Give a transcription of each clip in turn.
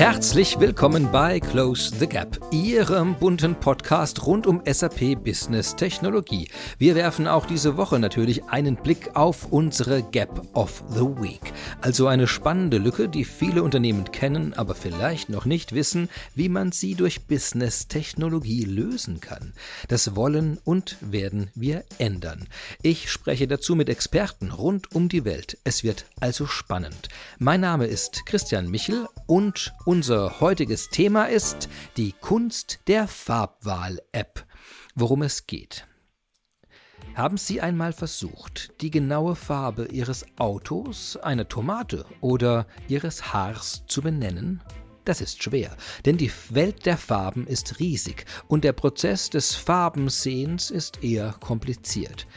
Herzlich willkommen bei Close the Gap, Ihrem bunten Podcast rund um SAP Business Technologie. Wir werfen auch diese Woche natürlich einen Blick auf unsere Gap of the Week. Also eine spannende Lücke, die viele Unternehmen kennen, aber vielleicht noch nicht wissen, wie man sie durch Business Technologie lösen kann. Das wollen und werden wir ändern. Ich spreche dazu mit Experten rund um die Welt. Es wird also spannend. Mein Name ist Christian Michel und unser heutiges Thema ist die Kunst der Farbwahl-App. Worum es geht. Haben Sie einmal versucht, die genaue Farbe Ihres Autos, einer Tomate oder Ihres Haars zu benennen? Das ist schwer, denn die Welt der Farben ist riesig und der Prozess des Farbensehens ist eher kompliziert.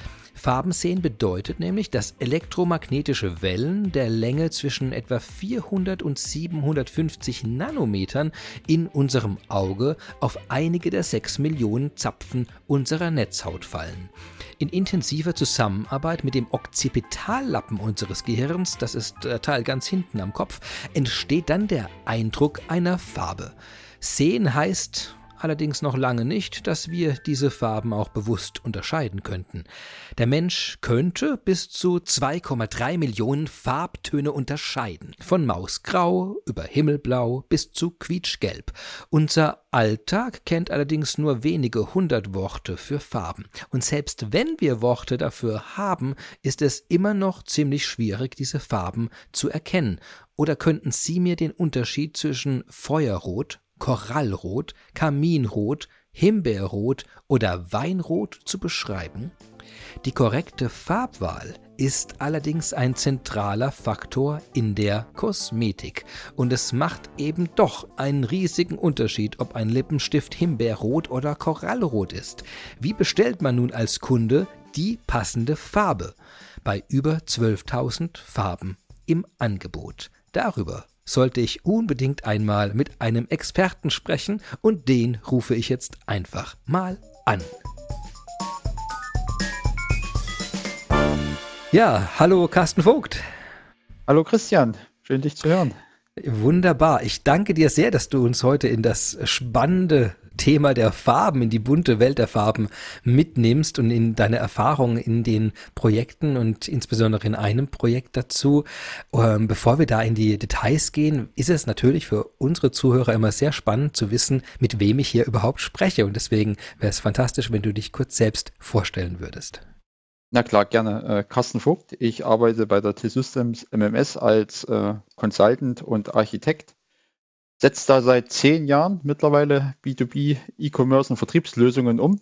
Farbensehen bedeutet nämlich, dass elektromagnetische Wellen der Länge zwischen etwa 400 und 750 Nanometern in unserem Auge auf einige der 6 Millionen Zapfen unserer Netzhaut fallen. In intensiver Zusammenarbeit mit dem Occipitallappen unseres Gehirns, das ist der Teil ganz hinten am Kopf, entsteht dann der Eindruck einer Farbe. Sehen heißt allerdings noch lange nicht, dass wir diese Farben auch bewusst unterscheiden könnten. Der Mensch könnte bis zu 2,3 Millionen Farbtöne unterscheiden, von Mausgrau über Himmelblau bis zu quietschgelb. Unser Alltag kennt allerdings nur wenige hundert Worte für Farben. Und selbst wenn wir Worte dafür haben, ist es immer noch ziemlich schwierig, diese Farben zu erkennen. Oder könnten Sie mir den Unterschied zwischen Feuerrot, Korallrot, Kaminrot, Himbeerrot oder Weinrot zu beschreiben? Die korrekte Farbwahl ist allerdings ein zentraler Faktor in der Kosmetik und es macht eben doch einen riesigen Unterschied, ob ein Lippenstift Himbeerrot oder Korallrot ist. Wie bestellt man nun als Kunde die passende Farbe? Bei über 12.000 Farben im Angebot. Darüber sollte ich unbedingt einmal mit einem Experten sprechen und den rufe ich jetzt einfach mal an. Ja, hallo Carsten Vogt. Hallo Christian, schön dich zu hören. Wunderbar. Ich danke dir sehr, dass du uns heute in das spannende Thema der Farben, in die bunte Welt der Farben mitnimmst und in deine Erfahrungen in den Projekten und insbesondere in einem Projekt dazu. Ähm, bevor wir da in die Details gehen, ist es natürlich für unsere Zuhörer immer sehr spannend zu wissen, mit wem ich hier überhaupt spreche. Und deswegen wäre es fantastisch, wenn du dich kurz selbst vorstellen würdest. Na klar, gerne. Äh, Carsten Vogt. Ich arbeite bei der T-Systems MMS als äh, Consultant und Architekt setzt da seit zehn Jahren mittlerweile B2B E-Commerce und Vertriebslösungen um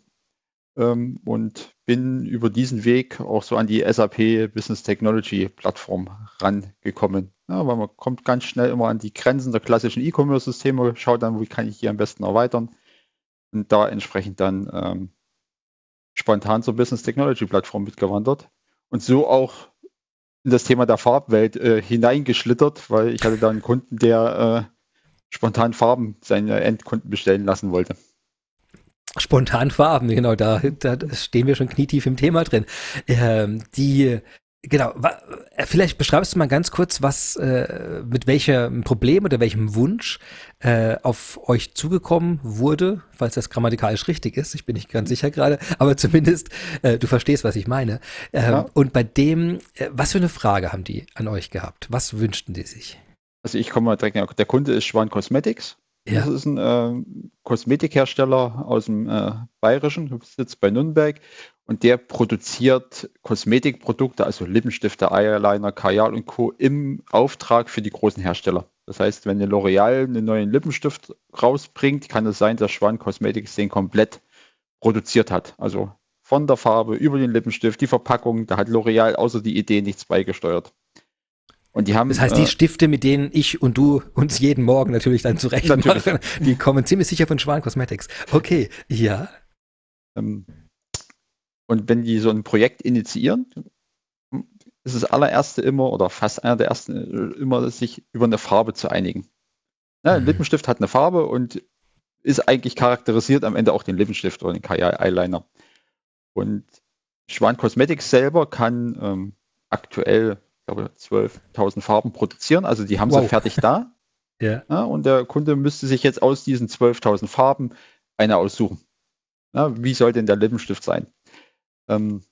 ähm, und bin über diesen Weg auch so an die SAP Business Technology Plattform rangekommen. Ja, weil man kommt ganz schnell immer an die Grenzen der klassischen E-Commerce-Systeme, schaut dann, wie kann ich die am besten erweitern und da entsprechend dann ähm, spontan zur Business Technology Plattform mitgewandert und so auch in das Thema der Farbwelt äh, hineingeschlittert, weil ich hatte da einen Kunden, der äh, spontan Farben seine Endkunden bestellen lassen wollte. Spontan Farben, genau, da, da stehen wir schon knietief im Thema drin. Ähm, die Genau, äh, vielleicht beschreibst du mal ganz kurz, was äh, mit welchem Problem oder welchem Wunsch äh, auf euch zugekommen wurde, falls das grammatikalisch richtig ist. Ich bin nicht ganz sicher gerade, aber zumindest äh, du verstehst, was ich meine. Ähm, ja. Und bei dem, äh, was für eine Frage haben die an euch gehabt? Was wünschten die sich? Also ich komme mal direkt, der Kunde ist Schwan Cosmetics. Ja. Das ist ein äh, Kosmetikhersteller aus dem äh, Bayerischen, sitzt bei Nürnberg und der produziert Kosmetikprodukte, also Lippenstifte, Eyeliner, Kajal und Co. im Auftrag für die großen Hersteller. Das heißt, wenn eine L'Oreal einen neuen Lippenstift rausbringt, kann es sein, dass Schwan Cosmetics den komplett produziert hat. Also von der Farbe über den Lippenstift, die Verpackung, da hat L'Oreal außer die Idee nichts beigesteuert. Und die haben, das heißt, die äh, Stifte, mit denen ich und du uns jeden Morgen natürlich dann zurecht natürlich. machen, die kommen ziemlich sicher von Schwan Cosmetics. Okay, ja. Ähm, und wenn die so ein Projekt initiieren, ist das allererste immer oder fast einer der ersten äh, immer, sich über eine Farbe zu einigen. Ja, ein mhm. Lippenstift hat eine Farbe und ist eigentlich charakterisiert am Ende auch den Lippenstift oder den Eyeliner. Und Schwan Cosmetics selber kann ähm, aktuell glaube 12.000 Farben produzieren. Also die haben wow. sie fertig da. Ja. ja. und der Kunde müsste sich jetzt aus diesen 12.000 Farben eine aussuchen. Ja, wie soll denn der Lippenstift sein? Ähm,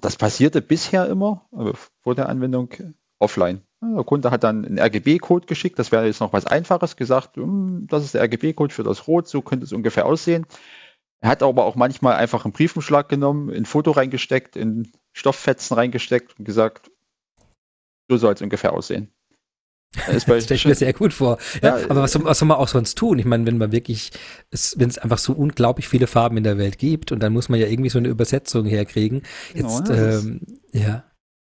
das passierte bisher immer, also vor der Anwendung, offline. Der Kunde hat dann einen RGB-Code geschickt, das wäre jetzt noch was Einfaches, gesagt, hm, das ist der RGB-Code für das Rot, so könnte es ungefähr aussehen. Er hat aber auch manchmal einfach einen Briefumschlag genommen, in ein Foto reingesteckt, in Stofffetzen reingesteckt und gesagt, so soll es ungefähr aussehen. Das stelle ich mir sehr gut vor. Ja, ja, aber was, was soll man auch sonst tun? Ich meine, wenn man wirklich, wenn es einfach so unglaublich viele Farben in der Welt gibt und dann muss man ja irgendwie so eine Übersetzung herkriegen. Jetzt, genau, ähm, ja.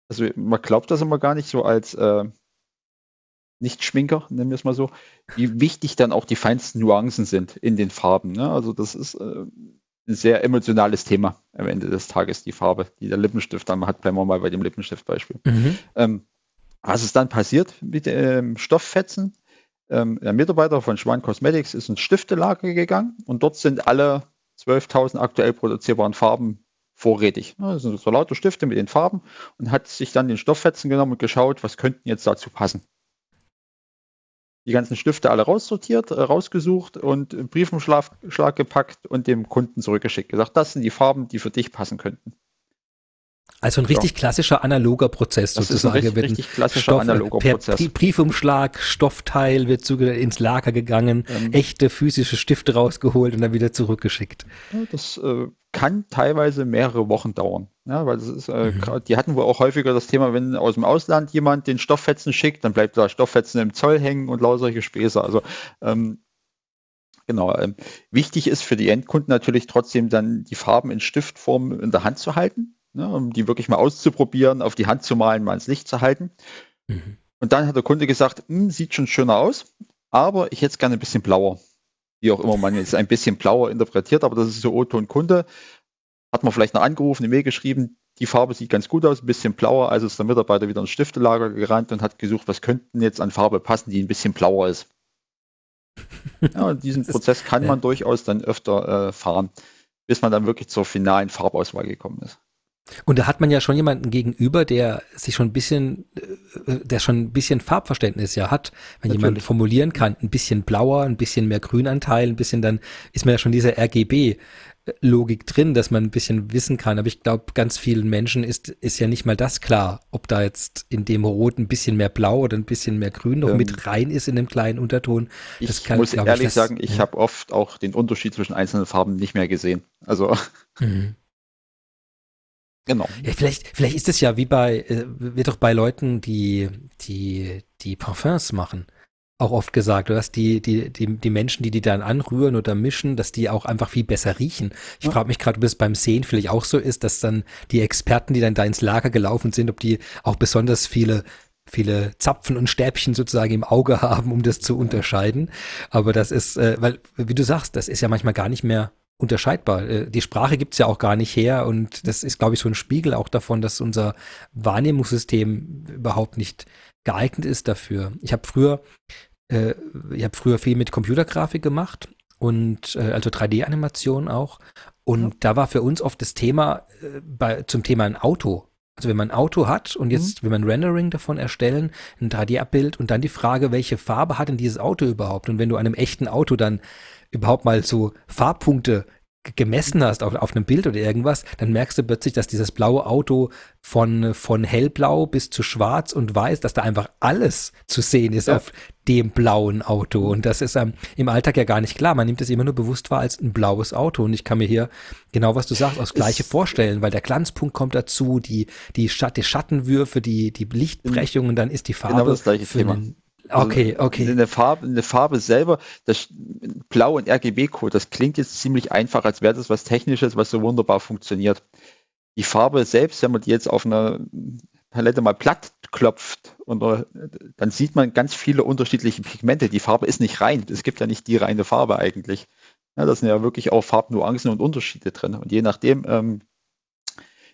Also man glaubt das immer gar nicht so als äh, Nicht-Schminker, nennen wir es mal so, wie wichtig dann auch die feinsten Nuancen sind in den Farben. Ne? Also das ist äh, ein sehr emotionales Thema am Ende des Tages, die Farbe, die der Lippenstift dann hat. Bleiben wir mal bei dem Lippenstift-Beispiel. Mhm. Ähm, was ist dann passiert mit ähm, Stofffetzen? Ähm, der Mitarbeiter von Schwan Cosmetics ist ins Stiftelager gegangen und dort sind alle 12.000 aktuell produzierbaren Farben vorrätig. Das sind so lauter Stifte mit den Farben und hat sich dann den Stofffetzen genommen und geschaut, was könnten jetzt dazu passen. Die ganzen Stifte alle raussortiert, äh, rausgesucht und Briefumschlag gepackt und dem Kunden zurückgeschickt. Gesagt, das sind die Farben, die für dich passen könnten. Also ein richtig ja. klassischer analoger Prozess das sozusagen. Ist ein richtig, richtig klassischer Stoff, analoger per Prozess. Briefumschlag, Stoffteil wird ins Lager gegangen, ähm, echte physische Stifte rausgeholt und dann wieder zurückgeschickt. Das äh, kann teilweise mehrere Wochen dauern. Ja, weil das ist, äh, mhm. die hatten wohl auch häufiger das Thema, wenn aus dem Ausland jemand den Stofffetzen schickt, dann bleibt da Stofffetzen im Zoll hängen und lauter solche Späße. Also ähm, Genau. Ähm, wichtig ist für die Endkunden natürlich trotzdem dann die Farben in Stiftform in der Hand zu halten ne, um die wirklich mal auszuprobieren, auf die Hand zu malen, mal ins Licht zu halten. Mhm. Und dann hat der Kunde gesagt, hm, sieht schon schöner aus, aber ich hätte es gerne ein bisschen blauer. Wie auch immer man jetzt ein bisschen blauer interpretiert, aber das ist so O-Ton Kunde. Hat man vielleicht noch angerufen, eine Mail geschrieben, die Farbe sieht ganz gut aus, ein bisschen blauer, also ist der Mitarbeiter wieder ins Stiftelager gerannt und hat gesucht, was könnten jetzt an Farbe passen, die ein bisschen blauer ist. Ja, diesen Prozess kann man durchaus dann öfter äh, fahren, bis man dann wirklich zur finalen Farbauswahl gekommen ist. Und da hat man ja schon jemanden gegenüber, der sich schon ein bisschen, äh, der schon ein bisschen Farbverständnis ja hat. Wenn Natürlich. jemand formulieren kann, ein bisschen blauer, ein bisschen mehr Grünanteil, ein bisschen, dann ist man ja schon dieser RGB-Logik drin, dass man ein bisschen wissen kann. Aber ich glaube, ganz vielen Menschen ist, ist ja nicht mal das klar, ob da jetzt in dem Rot ein bisschen mehr Blau oder ein bisschen mehr Grün noch ähm, mit rein ist in dem kleinen Unterton. Das ich kann, muss ehrlich ich, das, sagen, ich ja. habe oft auch den Unterschied zwischen einzelnen Farben nicht mehr gesehen. Also. Mhm. Genau. Ja, vielleicht, vielleicht ist es ja wie bei, äh, wird doch bei Leuten, die, die, die Parfums machen, auch oft gesagt, dass die, die, die, die Menschen, die die dann anrühren oder mischen, dass die auch einfach viel besser riechen. Ich ja. frage mich gerade, ob es beim Sehen vielleicht auch so ist, dass dann die Experten, die dann da ins Lager gelaufen sind, ob die auch besonders viele viele Zapfen und Stäbchen sozusagen im Auge haben, um das zu unterscheiden. Aber das ist, äh, weil, wie du sagst, das ist ja manchmal gar nicht mehr unterscheidbar. Äh, die Sprache gibt's ja auch gar nicht her und das ist, glaube ich, so ein Spiegel auch davon, dass unser Wahrnehmungssystem überhaupt nicht geeignet ist dafür. Ich habe früher, äh, ich habe früher viel mit Computergrafik gemacht und äh, also 3D-Animation auch. Und ja. da war für uns oft das Thema äh, bei, zum Thema ein Auto. Also wenn man ein Auto hat und jetzt mhm. will man ein Rendering davon erstellen, ein 3D-Abbild und dann die Frage, welche Farbe hat denn dieses Auto überhaupt? Und wenn du einem echten Auto dann überhaupt mal so Farbpunkte gemessen hast auf, auf einem Bild oder irgendwas, dann merkst du plötzlich, dass dieses blaue Auto von, von hellblau bis zu schwarz und weiß, dass da einfach alles zu sehen ist ja. auf dem blauen Auto. Und das ist ähm, im Alltag ja gar nicht klar. Man nimmt es immer nur bewusst wahr als ein blaues Auto. Und ich kann mir hier genau, was du sagst, aus Gleiche es vorstellen, weil der Glanzpunkt kommt dazu, die, die, Schatt, die Schattenwürfe, die, die Lichtbrechungen, dann ist die Farbe genau das gleiche für Thema. einen also okay, okay. Eine Farbe, eine Farbe selber, das Blau und RGB-Code, das klingt jetzt ziemlich einfach, als wäre das was Technisches, was so wunderbar funktioniert. Die Farbe selbst, wenn man die jetzt auf einer Palette mal platt klopft, und, dann sieht man ganz viele unterschiedliche Pigmente. Die Farbe ist nicht rein. Es gibt ja nicht die reine Farbe eigentlich. Ja, da sind ja wirklich auch Farbnuancen und Unterschiede drin. Und je nachdem, ähm,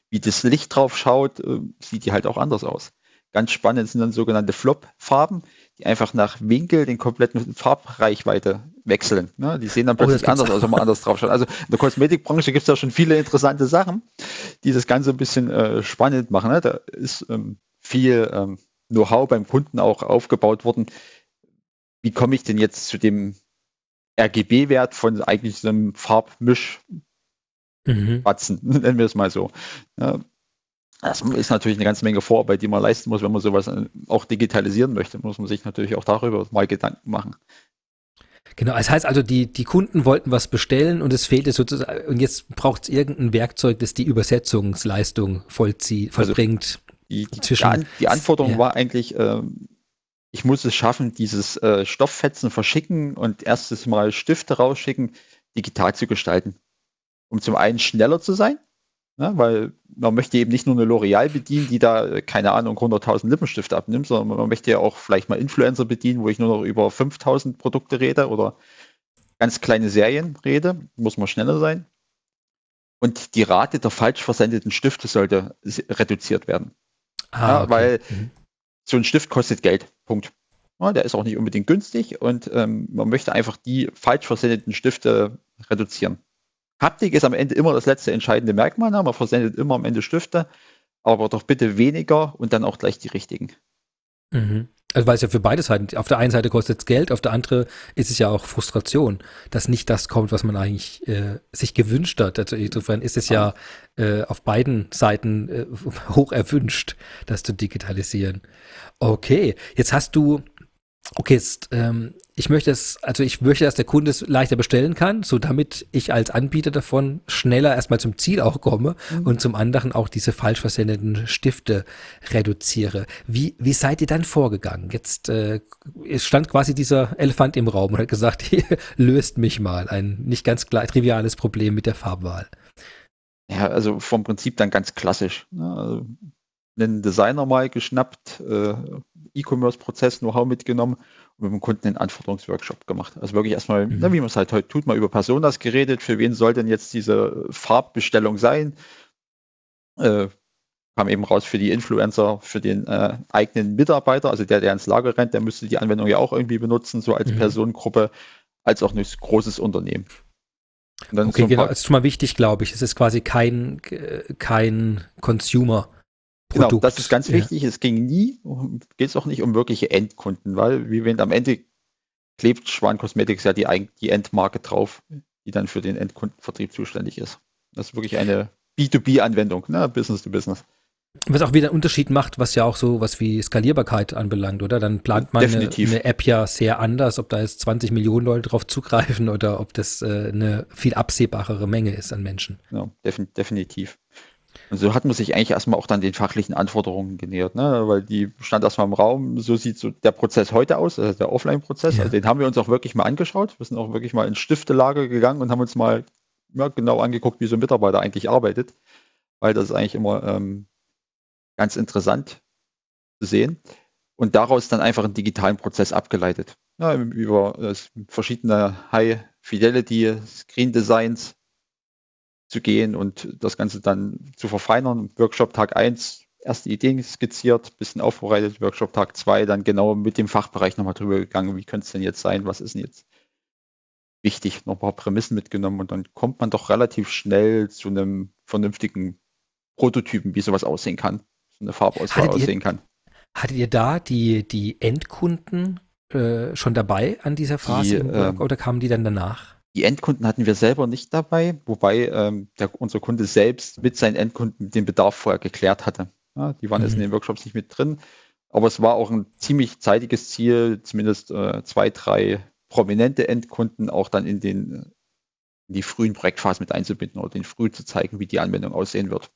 wie das Licht drauf schaut, äh, sieht die halt auch anders aus. Ganz spannend sind dann sogenannte Flop-Farben einfach nach Winkel den kompletten Farbreichweite wechseln. Ne? Die sehen dann oh, plötzlich oh, anders aus, wenn man anders drauf schaut. Also in der Kosmetikbranche gibt es da schon viele interessante Sachen, die das Ganze ein bisschen äh, spannend machen. Ne? Da ist ähm, viel ähm, Know-how beim Kunden auch aufgebaut worden, wie komme ich denn jetzt zu dem RGB-Wert von eigentlich so einem Farbmisch mhm. nennen wir es mal so. Ja, das ist natürlich eine ganze Menge Vorarbeit, die man leisten muss, wenn man sowas äh, auch digitalisieren möchte, muss man sich natürlich auch darüber mal Gedanken machen. Genau, es das heißt also, die, die Kunden wollten was bestellen und es fehlte sozusagen, und jetzt braucht es irgendein Werkzeug, das die Übersetzungsleistung vollzieht, also vollbringt. Also die, die, zwischen, die, Anforderung ja. war eigentlich, ähm, ich muss es schaffen, dieses äh, Stofffetzen verschicken und erstes Mal Stifte rausschicken, digital zu gestalten. Um zum einen schneller zu sein, ne, weil man möchte eben nicht nur eine L'Oreal bedienen, die da, keine Ahnung, 100.000 Lippenstifte abnimmt, sondern man möchte ja auch vielleicht mal Influencer bedienen, wo ich nur noch über 5.000 Produkte rede oder ganz kleine Serien rede, muss man schneller sein. Und die Rate der falsch versendeten Stifte sollte reduziert werden. Ah, ja, okay. Weil mhm. so ein Stift kostet Geld. Punkt. Ja, der ist auch nicht unbedingt günstig und ähm, man möchte einfach die falsch versendeten Stifte reduzieren. Haptik ist am Ende immer das letzte entscheidende Merkmal. Ne? Man versendet immer am Ende Stifte, aber doch bitte weniger und dann auch gleich die richtigen. Mhm. Also weil es ja für beide Seiten, auf der einen Seite kostet es Geld, auf der anderen ist es ja auch Frustration, dass nicht das kommt, was man eigentlich äh, sich gewünscht hat. Also insofern ist es ja äh, auf beiden Seiten äh, hoch erwünscht, das zu digitalisieren. Okay, jetzt hast du Okay, jetzt, ähm, ich möchte es, also ich möchte, dass der Kunde es leichter bestellen kann, so damit ich als Anbieter davon schneller erstmal zum Ziel auch komme mhm. und zum anderen auch diese falsch versendeten Stifte reduziere. Wie, wie seid ihr dann vorgegangen? Jetzt äh, es stand quasi dieser Elefant im Raum und hat gesagt, hier, löst mich mal ein nicht ganz klar, triviales Problem mit der Farbwahl. Ja, also vom Prinzip dann ganz klassisch. Ne? Also einen Designer mal geschnappt, äh, E-Commerce-Prozess, Know-how mitgenommen und mit dem Kunden einen Anforderungsworkshop gemacht. Also wirklich erstmal, mhm. na, wie man es halt heute tut, mal über Personas geredet, für wen soll denn jetzt diese Farbbestellung sein? Äh, kam eben raus für die Influencer, für den äh, eigenen Mitarbeiter, also der, der ins Lager rennt, der müsste die Anwendung ja auch irgendwie benutzen, so als mhm. Personengruppe, als auch ein großes Unternehmen. okay, genau, das ist schon mal wichtig, glaube ich. Es ist quasi kein, kein Consumer. Genau, Produkt. das ist ganz wichtig. Ja. Es ging nie, geht es auch nicht um wirkliche Endkunden, weil, wie wenn am Ende klebt Schwan Cosmetics ja die, die Endmarke drauf, die dann für den Endkundenvertrieb zuständig ist. Das ist wirklich eine B2B-Anwendung, ne? Business to Business. Was auch wieder einen Unterschied macht, was ja auch so was wie Skalierbarkeit anbelangt, oder? Dann plant man eine, eine, App ja sehr anders, ob da jetzt 20 Millionen Leute drauf zugreifen oder ob das äh, eine viel absehbarere Menge ist an Menschen. Ja, definitiv. Und so hat man sich eigentlich erstmal auch dann den fachlichen Anforderungen genähert, ne? weil die stand erstmal im Raum, so sieht so der Prozess heute aus, also der Offline-Prozess. Ja. Also den haben wir uns auch wirklich mal angeschaut. Wir sind auch wirklich mal ins Stiftelager gegangen und haben uns mal ja, genau angeguckt, wie so ein Mitarbeiter eigentlich arbeitet, weil das ist eigentlich immer ähm, ganz interessant zu sehen. Und daraus dann einfach einen digitalen Prozess abgeleitet. Ja, über äh, verschiedene High-Fidelity Screen Designs zu gehen und das Ganze dann zu verfeinern. Workshop Tag 1, erste Ideen skizziert, bisschen aufbereitet, Workshop Tag 2, dann genau mit dem Fachbereich nochmal drüber gegangen, wie könnte es denn jetzt sein, was ist denn jetzt wichtig, noch ein paar Prämissen mitgenommen und dann kommt man doch relativ schnell zu einem vernünftigen Prototypen, wie sowas aussehen kann, so eine Farbauswahl hattet aussehen ihr, kann. Hattet ihr da die, die Endkunden äh, schon dabei an dieser Phase die, ähm, oder kamen die dann danach? Die Endkunden hatten wir selber nicht dabei, wobei ähm, der, unser Kunde selbst mit seinen Endkunden den Bedarf vorher geklärt hatte. Ja, die waren mhm. jetzt in den Workshops nicht mit drin, aber es war auch ein ziemlich zeitiges Ziel, zumindest äh, zwei, drei prominente Endkunden auch dann in, den, in die frühen Projektphasen mit einzubinden oder den früh zu zeigen, wie die Anwendung aussehen wird.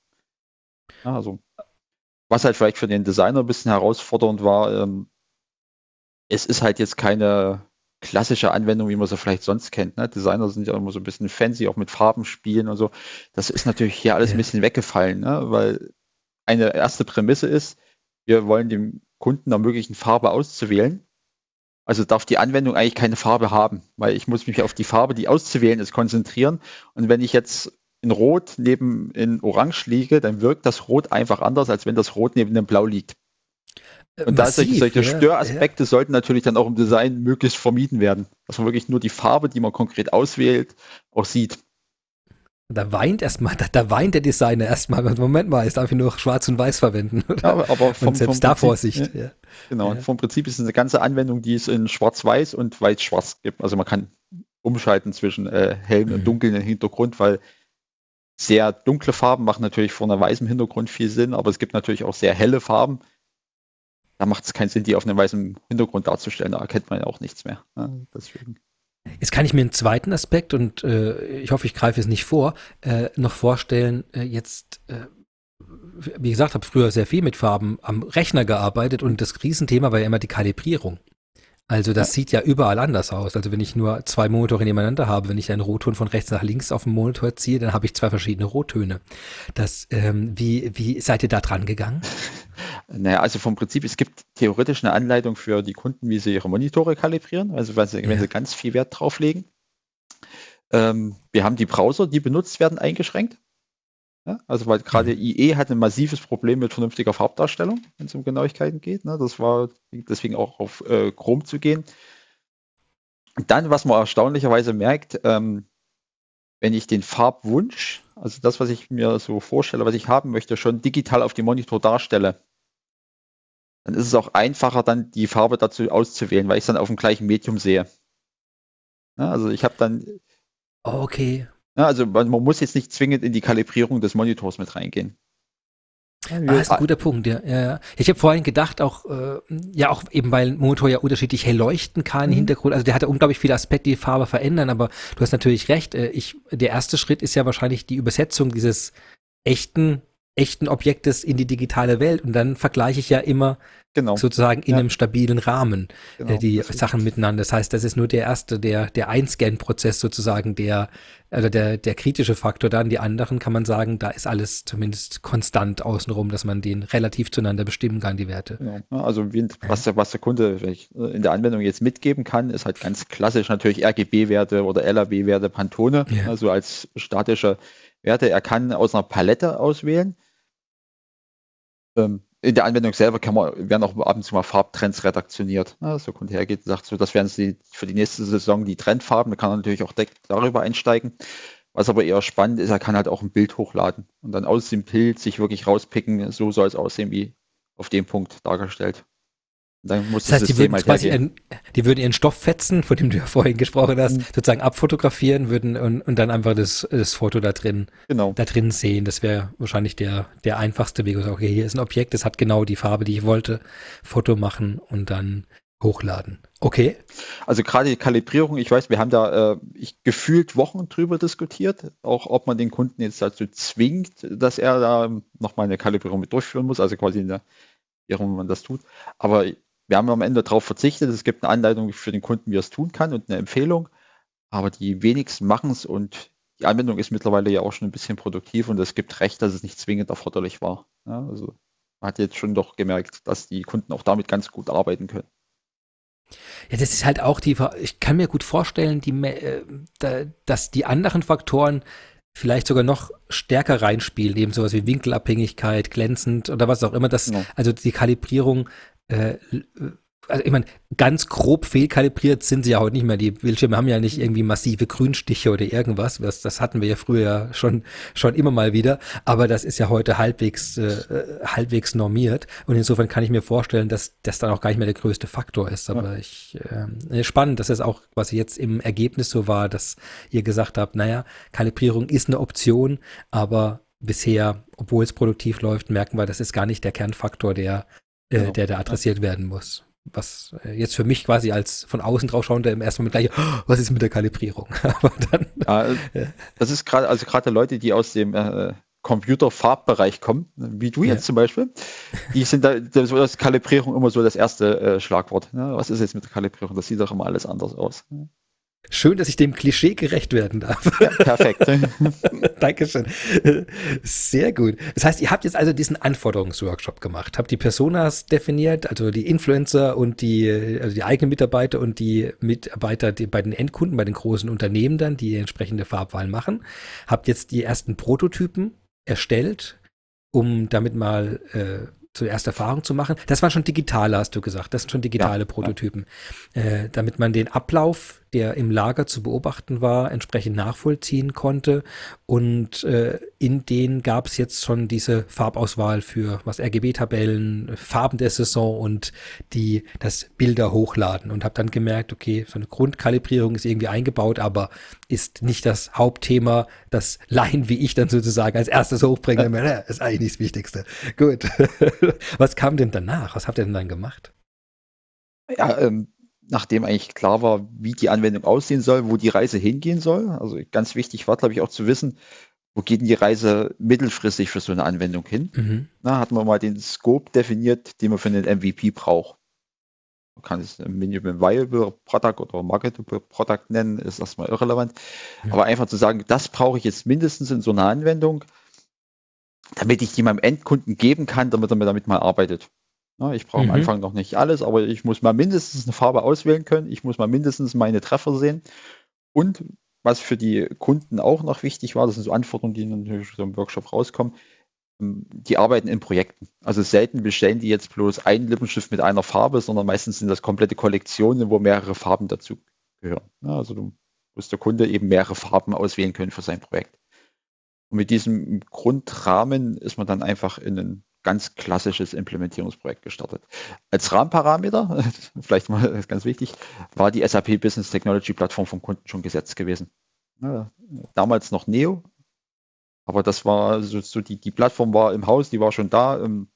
Ja, also, was halt vielleicht für den Designer ein bisschen herausfordernd war, ähm, es ist halt jetzt keine klassische Anwendung, wie man sie vielleicht sonst kennt. Ne? Designer sind ja immer so ein bisschen fancy, auch mit Farben spielen und so. Das ist natürlich hier alles ja. ein bisschen weggefallen, ne? weil eine erste Prämisse ist, wir wollen dem Kunden ermöglichen, Farbe auszuwählen. Also darf die Anwendung eigentlich keine Farbe haben, weil ich muss mich auf die Farbe, die auszuwählen ist, konzentrieren. Und wenn ich jetzt in Rot neben in Orange liege, dann wirkt das Rot einfach anders, als wenn das Rot neben dem Blau liegt. Und da solche, solche ja, Störaspekte ja. sollten natürlich dann auch im Design möglichst vermieden werden. Dass man wirklich nur die Farbe, die man konkret auswählt, auch sieht. Da weint erstmal, da, da weint der Designer erstmal. Moment mal, jetzt darf ich nur schwarz und weiß verwenden. Ja, aber, aber vom, und selbst vom da Prinzip, Vorsicht. Ja, genau, vom Prinzip ist es eine ganze Anwendung, die es in schwarz-weiß und weiß-schwarz gibt. Also man kann umschalten zwischen äh, hellem Mhm. und dunkeln Hintergrund, weil sehr dunkle Farben machen natürlich vor einem weißen Hintergrund viel Sinn, aber es gibt natürlich auch sehr helle Farben. Da macht es keinen Sinn, die auf einem weißen Hintergrund darzustellen. Da erkennt man ja auch nichts mehr. Ja, deswegen. Jetzt kann ich mir einen zweiten Aspekt und äh, ich hoffe, ich greife es nicht vor, äh, noch vorstellen. Äh, jetzt, äh, wie gesagt, habe früher sehr viel mit Farben am Rechner gearbeitet und das Riesenthema war ja immer die Kalibrierung. Also das Ja. sieht ja überall anders aus. Also wenn ich nur zwei Monitore nebeneinander habe, wenn ich einen Rotton von rechts nach links auf dem Monitor ziehe, dann habe ich zwei verschiedene Rottöne. Das, ähm, wie, wie seid ihr da dran gegangen? Naja, also vom Prinzip, es gibt theoretisch eine Anleitung für die Kunden, wie sie ihre Monitore kalibrieren, also wenn sie, wenn Ja. sie ganz viel Wert drauf legen. Ähm, wir haben die Browser, die benutzt werden, eingeschränkt. Ja, also weil gerade IE hat ein massives Problem mit vernünftiger Farbdarstellung, wenn es um Genauigkeiten geht. Ne? Das war deswegen auch auf äh, Chrome zu gehen. Und dann, was man erstaunlicherweise merkt, ähm, wenn ich den Farbwunsch, also das, was ich mir so vorstelle, was ich haben möchte, schon digital auf dem Monitor darstelle, dann ist es auch einfacher, dann die Farbe dazu auszuwählen, weil ich es dann auf dem gleichen Medium sehe. Ja, also ich habe dann, Okay. ja, also man, man muss jetzt nicht zwingend in die Kalibrierung des Monitors mit reingehen. Ja, Ah, ist ein guter Punkt, ja. ja, ja. Ich habe vorhin gedacht, auch, äh, ja, auch eben, weil ein Motor ja unterschiedlich hell leuchten kann im Mhm. Hintergrund. Also der hat ja unglaublich viele Aspekte, die Farbe verändern, aber du hast natürlich recht. Äh, ich, der erste Schritt ist ja wahrscheinlich die Übersetzung dieses echten, echten Objektes in die digitale Welt und dann vergleiche ich ja immer genau. sozusagen in Ja. einem stabilen Rahmen genau. äh, die Das ist- Sachen miteinander. Das heißt, das ist nur der erste, der, der Einscan-Prozess sozusagen, der, also der, der kritische Faktor. Dann die anderen kann man sagen, da ist alles zumindest konstant außenrum, dass man den relativ zueinander bestimmen kann, die Werte. Genau. Also wie, was, der, was der Kunde äh, in der Anwendung jetzt mitgeben kann, ist halt ganz klassisch natürlich RGB-Werte oder LAB-Werte Pantone, Ja. also als statische Werte. Er kann aus einer Palette auswählen. Ähm, in der Anwendung selber kann man, werden auch ab und zu mal Farbtrends redaktioniert. Ja, so Kunde hergeht und sagt, so, das wären die, für die nächste Saison die Trendfarben. Da kann er natürlich auch direkt darüber einsteigen. Was aber eher spannend ist, er kann halt auch ein Bild hochladen und dann aus dem Bild sich wirklich rauspicken, so soll es aussehen wie auf dem Punkt dargestellt. Dann muss Das heißt, die System würden halt quasi ihren, die würden ihren Stofffetzen, von dem du ja vorhin gesprochen hast, Mhm. sozusagen abfotografieren würden und, und dann einfach das, das Foto da drin, Genau. da drin sehen. Das wäre wahrscheinlich der, der einfachste Weg. Also, okay, hier ist ein Objekt, das hat genau die Farbe, die ich wollte. Foto machen und dann hochladen. Okay. Also gerade die Kalibrierung, ich weiß, wir haben da äh, ich, gefühlt Wochen drüber diskutiert, auch ob man den Kunden jetzt dazu zwingt, dass er da nochmal eine Kalibrierung mit durchführen muss, also quasi eine, wie man das tut. Aber wir haben am Ende darauf verzichtet. Es gibt eine Anleitung für den Kunden, wie er es tun kann und eine Empfehlung. Aber die wenigsten machen es und die Anwendung ist mittlerweile ja auch schon ein bisschen produktiv und es gibt recht, dass es nicht zwingend erforderlich war. Ja, also man hat jetzt schon doch gemerkt, dass die Kunden auch damit ganz gut arbeiten können. Ja, das ist halt auch die, ich kann mir gut vorstellen, die, äh, da, dass die anderen Faktoren vielleicht sogar noch stärker reinspielen, eben sowas wie Winkelabhängigkeit, glänzend oder was auch immer, das, Genau. also die Kalibrierung, äh, also ich meine, ganz grob fehlkalibriert sind sie ja heute nicht mehr. Die Bildschirme haben ja nicht irgendwie massive Grünstiche oder irgendwas. Das, das hatten wir ja früher ja schon, schon immer mal wieder. Aber das ist ja heute halbwegs, äh, halbwegs normiert. Und insofern kann ich mir vorstellen, dass das dann auch gar nicht mehr der größte Faktor ist. Aber ich, äh, spannend, dass es auch quasi jetzt im Ergebnis so war, dass ihr gesagt habt, naja, Kalibrierung ist eine Option, aber bisher, obwohl es produktiv läuft, merken wir, das ist gar nicht der Kernfaktor, der, äh, Genau. der da adressiert werden muss. Was äh, jetzt für mich quasi als von außen drauf schauender im ersten Moment gleich, oh, was ist mit der Kalibrierung? Aber dann, Ja, das ist gerade, also gerade Leute, die aus dem äh, Computer-Farbbereich kommen, wie du Ja. jetzt zum Beispiel, die sind da, das Kalibrierung immer so das erste äh, Schlagwort. Ne? Was ist jetzt mit der Kalibrierung? Das sieht doch immer alles anders aus. Schön, dass ich dem Klischee gerecht werden darf. Ja, perfekt. Dankeschön. Sehr gut. Das heißt, ihr habt jetzt also diesen Anforderungsworkshop gemacht, habt die Personas definiert, also die Influencer und die, also die eigenen Mitarbeiter und die Mitarbeiter die bei den Endkunden, bei den großen Unternehmen dann, die entsprechende Farbwahl machen. Habt jetzt die ersten Prototypen erstellt, um damit mal äh, zuerst Erfahrung zu machen. Das waren schon digitale, hast du gesagt. Das sind schon digitale Ja, Prototypen. Äh, damit man den Ablauf der im Lager zu beobachten war, entsprechend nachvollziehen konnte. Und äh, in denen gab es jetzt schon diese Farbauswahl für was RGB-Tabellen, Farben der Saison und die das Bilder hochladen. Und habe dann gemerkt, okay, so eine Grundkalibrierung ist irgendwie eingebaut, aber ist nicht das Hauptthema, das Laien wie ich dann sozusagen als erstes hochbringe. Das ist eigentlich nicht das Wichtigste. Gut. was kam denn danach? Was habt ihr denn dann gemacht? Ja, ähm, nachdem eigentlich klar war, wie die Anwendung aussehen soll, wo die Reise hingehen soll. Also ganz wichtig war, glaube ich, auch zu wissen, wo geht denn die Reise mittelfristig für so eine Anwendung hin? Mhm. Na, hatten wir mal den Scope definiert, den man für einen MVP braucht. Man kann es ein Minimum Viable Product oder Marketable Product nennen, ist erstmal irrelevant. Mhm. Aber einfach zu sagen, das brauche ich jetzt mindestens in so einer Anwendung, damit ich die meinem Endkunden geben kann, damit er mir damit mal arbeitet. Ja, ich brauche mhm. am Anfang noch nicht alles, aber ich muss mal mindestens eine Farbe auswählen können. Ich muss mal mindestens meine Treffer sehen. Und was für die Kunden auch noch wichtig war, das sind so Anforderungen, die natürlich so im Workshop rauskommen, ähm, die arbeiten in Projekten. Also selten bestellen die jetzt bloß einen Lippenstift mit einer Farbe, sondern meistens sind das komplette Kollektionen, wo mehrere Farben dazu gehören. Ja, also du musst der Kunde eben mehrere Farben auswählen können für sein Projekt. Und mit diesem Grundrahmen ist man dann einfach in einen ganz klassisches Implementierungsprojekt gestartet. Als Rahmenparameter, vielleicht mal ganz wichtig, war die SAP Business Technology Plattform vom Kunden schon gesetzt gewesen. Damals noch Neo, aber das war so, so die, die Plattform war im Haus, die war schon da. Ähm,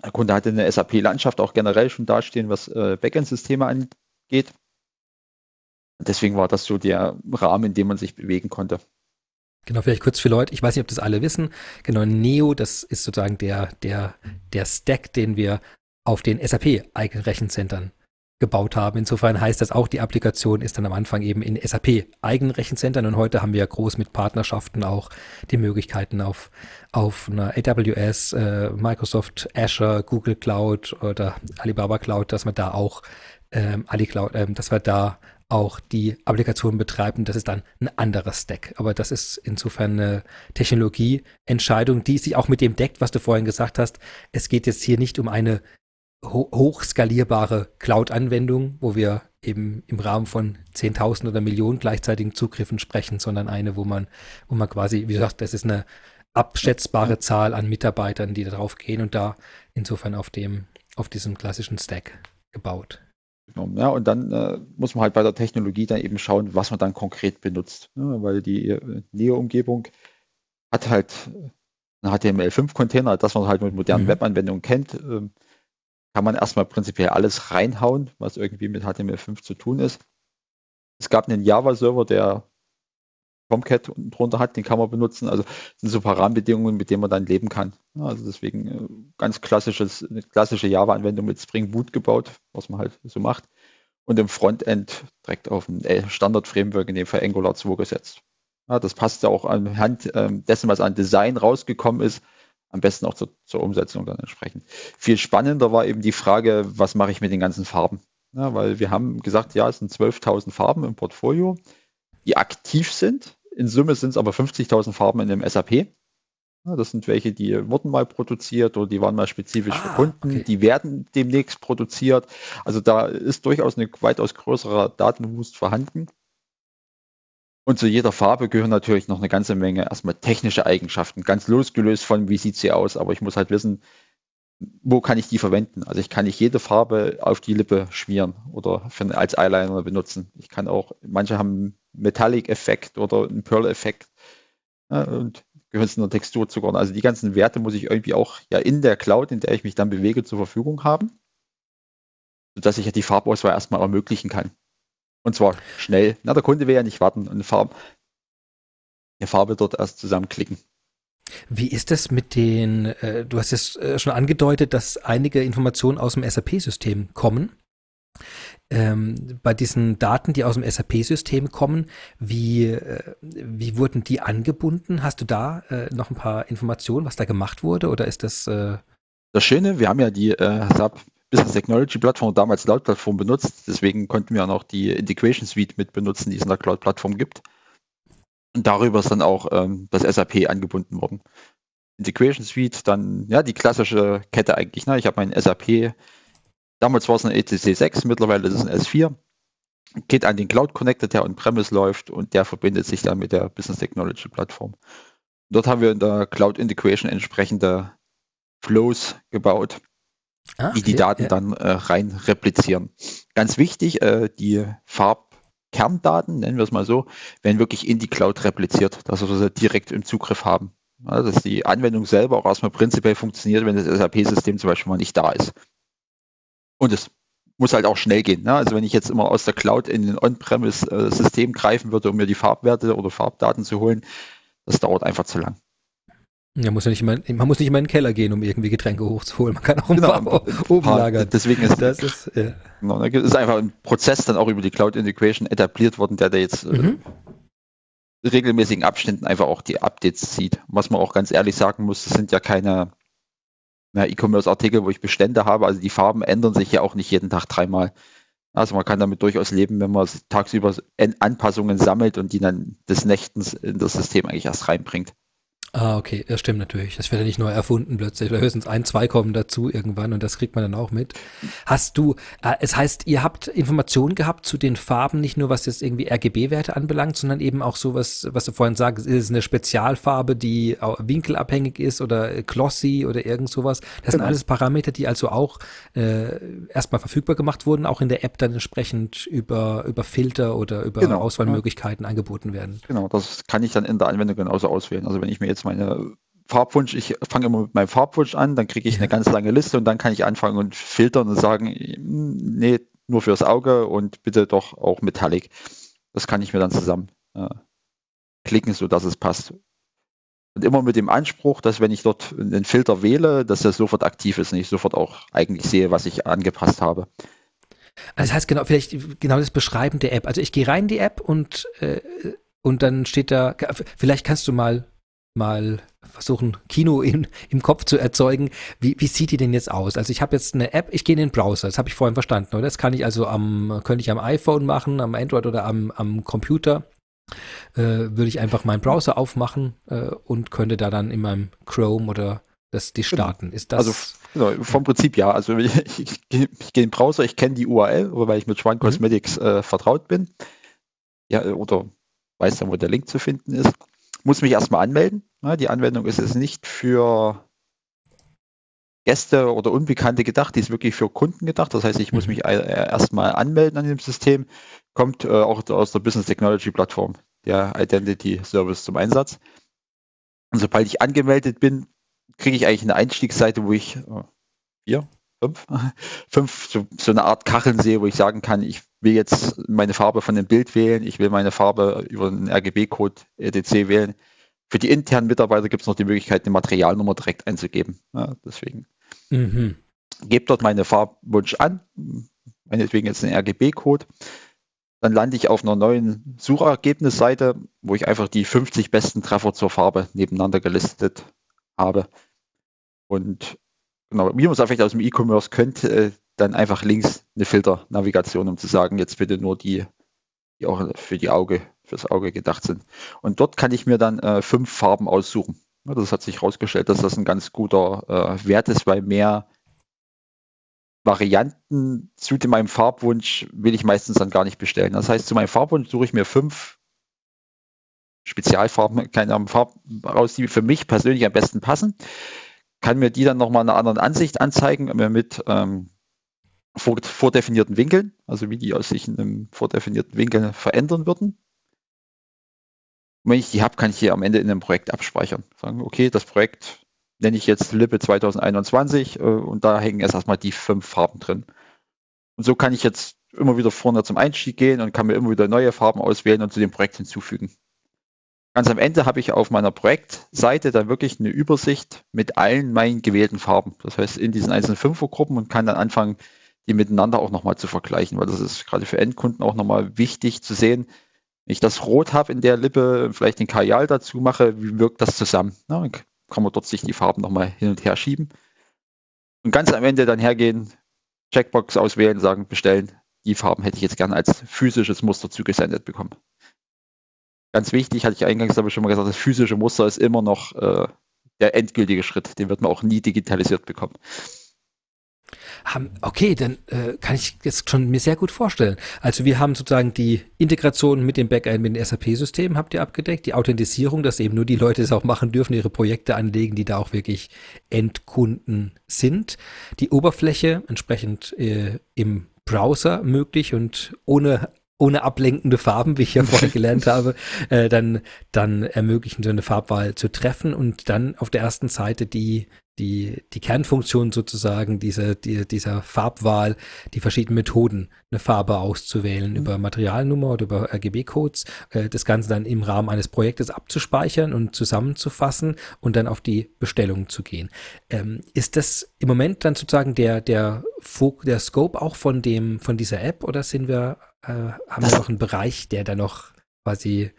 der Kunde hatte eine SAP-Landschaft auch generell schon dastehen, was äh, Backend-Systeme angeht. Deswegen war das so der Rahmen, in dem man sich bewegen konnte. Genau, vielleicht kurz für Leute, ich weiß nicht, ob das alle wissen. Genau, Neo, das ist sozusagen der, der, der Stack, den wir auf den SAP-eigenen Rechenzentren gebaut haben. Insofern heißt das auch, die Applikation ist dann am Anfang eben in SAP-eigenen Rechenzentren und heute haben wir groß mit Partnerschaften auch die Möglichkeiten auf, auf einer AWS, äh, Microsoft Azure, Google Cloud oder Alibaba Cloud, dass wir da auch ähm, AliCloud, ähm, dass wir da auch die Applikation betreiben. Das ist dann ein anderer Stack. Aber das ist insofern eine Technologieentscheidung, die sich auch mit dem deckt, was du vorhin gesagt hast. Es geht jetzt hier nicht um eine ho hochskalierbare Cloud-Anwendung, wo wir eben im Rahmen von 10.000 oder Millionen gleichzeitigen Zugriffen sprechen, sondern eine, wo man, wo man quasi, wie gesagt, das ist eine abschätzbare Zahl an Mitarbeitern, die darauf gehen und da insofern auf dem, auf diesem klassischen Stack gebaut. Genau, ja, und dann äh, muss man halt bei der Technologie dann eben schauen, was man dann konkret benutzt. Ne? Weil die äh, Neo-Umgebung hat halt einen HTML5-Container, das man halt mit modernen mhm. Webanwendungen kennt. Äh, kann man erstmal prinzipiell alles reinhauen, was irgendwie mit HTML5 zu tun ist. Es gab einen Java-Server, der Tomcat unten drunter hat, den kann man benutzen. Also sind so Rahmenbedingungen, mit denen man dann leben kann. Also deswegen äh, ganz klassisches, eine klassische Java-Anwendung mit Spring Boot gebaut, was man halt so macht. Und im Frontend direkt auf ein äh, Standard-Framework, in dem Fall Angular 2 gesetzt. Ja, das passt ja auch anhand ähm, dessen, was an Design rausgekommen ist, am besten auch zur, zur, Umsetzung dann entsprechend. Viel spannender war eben die Frage, was mache ich mit den ganzen Farben? Ja, weil wir haben gesagt, ja, es sind 12.000 Farben im Portfolio, die aktiv sind. In Summe sind es aber 50.000 Farben in dem SAP. Das sind welche, die wurden mal produziert oder die waren mal spezifisch ah, für Kunden. Okay. Die werden demnächst produziert. Also da ist durchaus ein weitaus größerer Datenwust vorhanden. Und zu jeder Farbe gehören natürlich noch eine ganze Menge erstmal technische Eigenschaften, ganz losgelöst von, wie sieht sie aus. Aber ich muss halt wissen, wo kann ich die verwenden? Also ich kann nicht jede Farbe auf die Lippe schmieren oder für, als Eyeliner benutzen. Ich kann auch, manche haben Metallic-Effekt oder einen Pearl-Effekt ja, und gehören zu einer Textur zugeordnet. Also die ganzen Werte muss ich irgendwie auch ja in der Cloud, in der ich mich dann bewege, zur Verfügung haben, sodass ich ja die Farbauswahl erstmal ermöglichen kann. Und zwar schnell. Na, der Kunde will ja nicht warten und Farbe, eine Farbe dort erst zusammenklicken. Wie ist das mit den, äh, du hast es äh, schon angedeutet, dass einige Informationen aus dem SAP-System kommen ähm, bei diesen Daten, die aus dem SAP-System kommen, wie, äh, wie wurden die angebunden? Hast du da äh, noch ein paar Informationen, was da gemacht wurde? Oder ist das. Äh das Schöne, wir haben ja die äh, SAP Business Technology Plattform damals Cloud-Plattform benutzt. Deswegen konnten wir auch noch die Integration Suite mit benutzen, die es in der Cloud-Plattform gibt. Und darüber ist dann auch ähm, das SAP angebunden worden. Integration Suite, dann ja die klassische Kette eigentlich. Ne? Ich habe mein SAP Damals war es ein ECC 6, mittlerweile ist es ein S4. geht an den Cloud Connector, der on-premise läuft und der verbindet sich dann mit der Business Technology Plattform. Dort haben wir in der Cloud Integration entsprechende Flows gebaut, ah, okay. die die Daten ja. dann äh, rein replizieren. Ganz wichtig, äh, die Farbkerndaten, nennen wir es mal so, werden wirklich in die Cloud repliziert, dass wir sie direkt im Zugriff haben. Ja, dass die Anwendung selber auch erstmal prinzipiell funktioniert, wenn das SAP-System zum Beispiel mal nicht da ist. Und es muss halt auch schnell gehen. Ne? Also wenn ich jetzt immer aus der Cloud in ein On-Premise-System greifen würde, um mir die Farbwerte oder Farbdaten zu holen, das dauert einfach zu lang. Ja, muss ja nicht immer, man muss nicht immer in den Keller gehen, um irgendwie Getränke hochzuholen. Man kann auch genau, paar oben lagern. Deswegen ist das ist, ja. genau, ist einfach ein Prozess dann auch über die Cloud Integration etabliert worden, der da jetzt äh, mhm. äh, regelmäßigen Abständen einfach auch die Updates zieht. Was man auch ganz ehrlich sagen muss, das sind ja keine E-Commerce-Artikel, wo ich Bestände habe. Also die Farben ändern sich ja auch nicht jeden Tag dreimal. Also man kann damit durchaus leben, wenn man tagsüber Anpassungen sammelt und die dann des Nächtens in das System eigentlich erst reinbringt. Ah, okay, das stimmt natürlich. Das wird ja nicht neu erfunden plötzlich. Oder höchstens ein, zwei kommen dazu irgendwann und das kriegt man dann auch mit. Hast du, äh, es heißt, ihr habt Informationen gehabt zu den Farben, nicht nur was jetzt irgendwie RGB-Werte anbelangt, sondern eben auch so was, was du vorhin sagst, ist es eine Spezialfarbe, die winkelabhängig ist oder glossy oder irgend sowas. Das genau. sind alles Parameter, die also auch äh, erstmal verfügbar gemacht wurden, auch in der App dann entsprechend über, über Filter oder über genau, Auswahlmöglichkeiten ja. angeboten werden. Genau, das kann ich dann in der Anwendung genauso auswählen. Also wenn ich mir jetzt jetzt meine Farbwunsch, ich fange immer mit meinem Farbwunsch an, dann kriege ich eine ganz lange Liste und dann kann ich anfangen und filtern und sagen, nee, nur fürs Auge und bitte doch auch Metallic. Das kann ich mir dann zusammen äh, klicken, sodass es passt. Und immer mit dem Anspruch, dass wenn ich dort einen Filter wähle, dass er sofort aktiv ist und ich sofort auch eigentlich sehe, was ich angepasst habe. Also das heißt genau, vielleicht genau das Beschreiben der App. Also ich gehe rein in die App und, äh, und dann steht da, vielleicht kannst du mal mal versuchen, Kino in, im Kopf zu erzeugen. Wie, wie sieht die denn jetzt aus? Also ich habe jetzt eine App, ich gehe in den Browser, das habe ich vorhin verstanden, oder? Das kann ich also am, könnte ich am iPhone machen, am Android oder am, am Computer. Äh, würde ich einfach meinen Browser aufmachen äh, und könnte da dann in meinem Chrome oder das die genau. starten. Ist das also genau, vom Prinzip ja. Also ich, ich, ich, ich gehe in den Browser, ich kenne die URL, weil ich mit Schwan mhm. Cosmetics äh, vertraut bin. Ja, oder weiß dann, wo der Link zu finden ist muss mich erstmal anmelden. Die Anwendung ist es nicht für Gäste oder Unbekannte gedacht, die ist wirklich für Kunden gedacht. Das heißt, ich muss mhm. mich äh, erstmal anmelden an dem System. Kommt äh, auch aus der Business Technology Plattform, der Identity Service zum Einsatz. Und sobald ich angemeldet bin, kriege ich eigentlich eine Einstiegsseite, wo ich äh, vier, fünf, fünf so, so, eine Art Kacheln sehe, wo ich sagen kann, ich will jetzt meine Farbe von dem Bild wählen, ich will meine Farbe über einen RGB-Code EDC wählen. Für die internen Mitarbeiter gibt es noch die Möglichkeit, eine Materialnummer direkt einzugeben. Ja, deswegen mhm. gebe dort meine Farbwunsch an, meinetwegen jetzt einen RGB-Code. Dann lande ich auf einer neuen Suchergebnisseite, wo ich einfach die 50 besten Treffer zur Farbe nebeneinander gelistet habe. Und genau, wie man es vielleicht aus dem E-Commerce könnte, äh, dann einfach links eine Filternavigation, um zu sagen, jetzt bitte nur die, die auch für die Auge, fürs Auge gedacht sind. Und dort kann ich mir dann äh, fünf Farben aussuchen. Das hat sich herausgestellt, dass das ein ganz guter äh, Wert ist, weil mehr Varianten zu meinem Farbwunsch will ich meistens dann gar nicht bestellen. Das heißt, zu meinem Farbwunsch suche ich mir fünf Spezialfarben, keine Farben raus, die für mich persönlich am besten passen kann mir die dann nochmal in einer anderen Ansicht anzeigen, mit ähm, vordefinierten Winkeln, also wie die aus sich in einem vordefinierten Winkel verändern würden. Und wenn ich die habe, kann ich hier am Ende in einem Projekt abspeichern. Sagen, okay, das Projekt nenne ich jetzt Lippe 2021 äh, und da hängen jetzt erstmal die fünf Farben drin. Und so kann ich jetzt immer wieder vorne zum Einstieg gehen und kann mir immer wieder neue Farben auswählen und zu dem Projekt hinzufügen. Ganz am Ende habe ich auf meiner Projektseite dann wirklich eine Übersicht mit allen meinen gewählten Farben. Das heißt, in diesen einzelnen Fünfergruppen und kann dann anfangen, die miteinander auch nochmal zu vergleichen, weil das ist gerade für Endkunden auch nochmal wichtig zu sehen. Wenn ich das Rot habe in der Lippe, vielleicht den Kajal dazu mache, wie wirkt das zusammen? Na, dann kann man dort sich die Farben nochmal hin und her schieben. Und ganz am Ende dann hergehen, Checkbox auswählen, sagen, bestellen. Die Farben hätte ich jetzt gerne als physisches Muster zugesendet bekommen ganz wichtig, hatte ich eingangs aber schon mal gesagt, das physische Muster ist immer noch äh, der endgültige Schritt. Den wird man auch nie digitalisiert bekommen. Okay, dann äh, kann ich jetzt schon mir sehr gut vorstellen. Also wir haben sozusagen die Integration mit dem Backend, mit dem SAP-System habt ihr abgedeckt, die Authentisierung, dass eben nur die Leute es auch machen dürfen, ihre Projekte anlegen, die da auch wirklich Endkunden sind. Die Oberfläche entsprechend äh, im Browser möglich und ohne ohne ablenkende Farben, wie ich ja vorher gelernt habe, äh, dann, dann ermöglichen, so eine Farbwahl zu treffen und dann auf der ersten Seite die die, die Kernfunktion sozusagen dieser, die, dieser Farbwahl, die verschiedenen Methoden, eine Farbe auszuwählen, mhm. über Materialnummer oder über RGB-Codes, äh, das Ganze dann im Rahmen eines Projektes abzuspeichern und zusammenzufassen und dann auf die Bestellung zu gehen. Ähm, ist das im Moment dann sozusagen der, der, der Scope auch von dem, von dieser App oder sind wir, äh, haben wir noch einen Bereich, der da noch quasi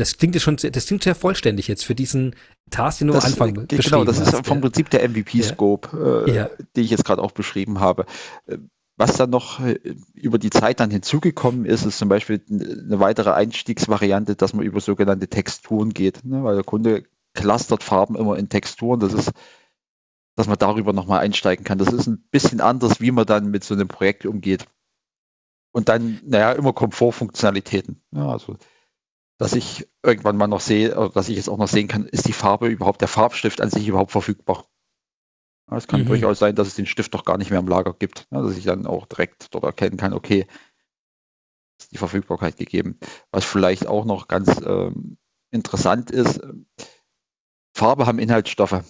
das klingt ja schon, das klingt sehr vollständig jetzt für diesen Task, den du das, am Anfang äh, Genau, das ist vom Prinzip der MVP-Scope, ja. äh, ja. den ich jetzt gerade auch beschrieben habe. Äh, was dann noch äh, über die Zeit dann hinzugekommen ist, ist zum Beispiel eine weitere Einstiegsvariante, dass man über sogenannte Texturen geht, ne? weil der Kunde clustert Farben immer in Texturen. Das ist, dass man darüber nochmal einsteigen kann. Das ist ein bisschen anders, wie man dann mit so einem Projekt umgeht. Und dann, naja, immer Komfortfunktionalitäten. Ja, also dass ich irgendwann mal noch sehe, oder dass ich jetzt auch noch sehen kann, ist die Farbe überhaupt, der Farbstift an sich überhaupt verfügbar. Es kann mhm. durchaus sein, dass es den Stift doch gar nicht mehr im Lager gibt, dass ich dann auch direkt dort erkennen kann, okay, ist die Verfügbarkeit gegeben. Was vielleicht auch noch ganz ähm, interessant ist, Farbe haben Inhaltsstoffe.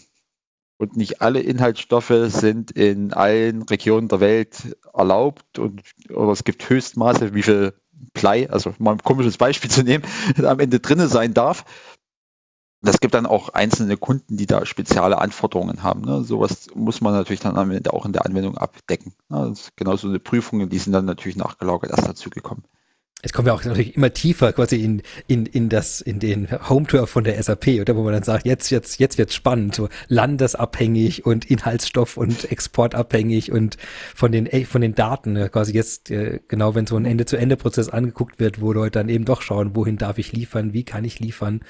Und nicht alle Inhaltsstoffe sind in allen Regionen der Welt erlaubt und oder es gibt Höchstmaße, wie viel Blei, also mal ein komisches Beispiel zu nehmen, am Ende drinne sein darf. Das gibt dann auch einzelne Kunden, die da spezielle Anforderungen haben. Ne? Sowas muss man natürlich dann am Ende auch in der Anwendung abdecken. Ne? genauso eine Prüfungen, die sind dann natürlich nachgelagert erst dazu gekommen. Jetzt kommen wir auch natürlich immer tiefer quasi in, in, in das, in den Home-Tour von der SAP, oder? Wo man dann sagt, jetzt, jetzt, jetzt wird's spannend, so landesabhängig und Inhaltsstoff und exportabhängig und von den, von den Daten, quasi jetzt, äh, genau, wenn so ein Ende-zu-Ende-Prozess angeguckt wird, wo Leute dann eben doch schauen, wohin darf ich liefern, wie kann ich liefern,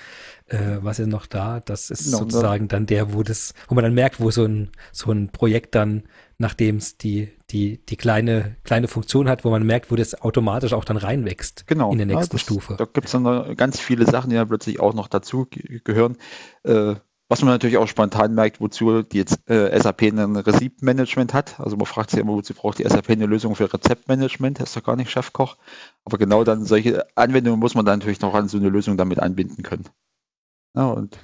äh, was ist noch da, das ist no, sozusagen no. dann der, wo das, wo man dann merkt, wo so ein, so ein Projekt dann nachdem es die, die, die kleine, kleine Funktion hat, wo man merkt, wo das automatisch auch dann reinwächst genau. in der nächsten ja, das, Stufe. Da gibt es dann ganz viele Sachen, die dann plötzlich auch noch dazu gehören. Äh, was man natürlich auch spontan merkt, wozu die jetzt äh, SAP ein Rezeptmanagement hat. Also man fragt sich immer, wozu braucht die SAP eine Lösung für Rezeptmanagement? Das ist doch gar nicht Chefkoch. Aber genau dann solche Anwendungen muss man dann natürlich noch an so eine Lösung damit anbinden können. Ja, und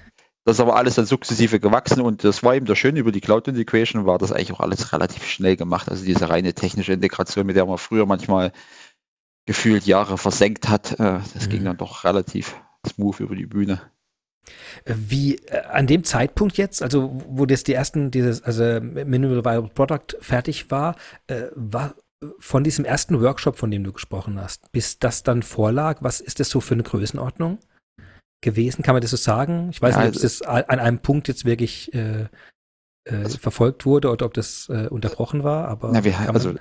das ist aber alles dann sukzessive gewachsen und das war eben das Schöne über die Cloud Integration, war das eigentlich auch alles relativ schnell gemacht. Also diese reine technische Integration, mit der man früher manchmal gefühlt Jahre versenkt hat, äh, das mhm. ging dann doch relativ smooth über die Bühne. Wie äh, an dem Zeitpunkt jetzt, also wo das die ersten, dieses, also Minimal Viable Product fertig war, äh, war von diesem ersten Workshop, von dem du gesprochen hast, bis das dann vorlag, was ist das so für eine Größenordnung? Gewesen? Kann man das so sagen? Ich weiß ja, nicht, ob also, das an einem Punkt jetzt wirklich äh, äh, also, verfolgt wurde oder ob das äh, unterbrochen war, aber na, wir, also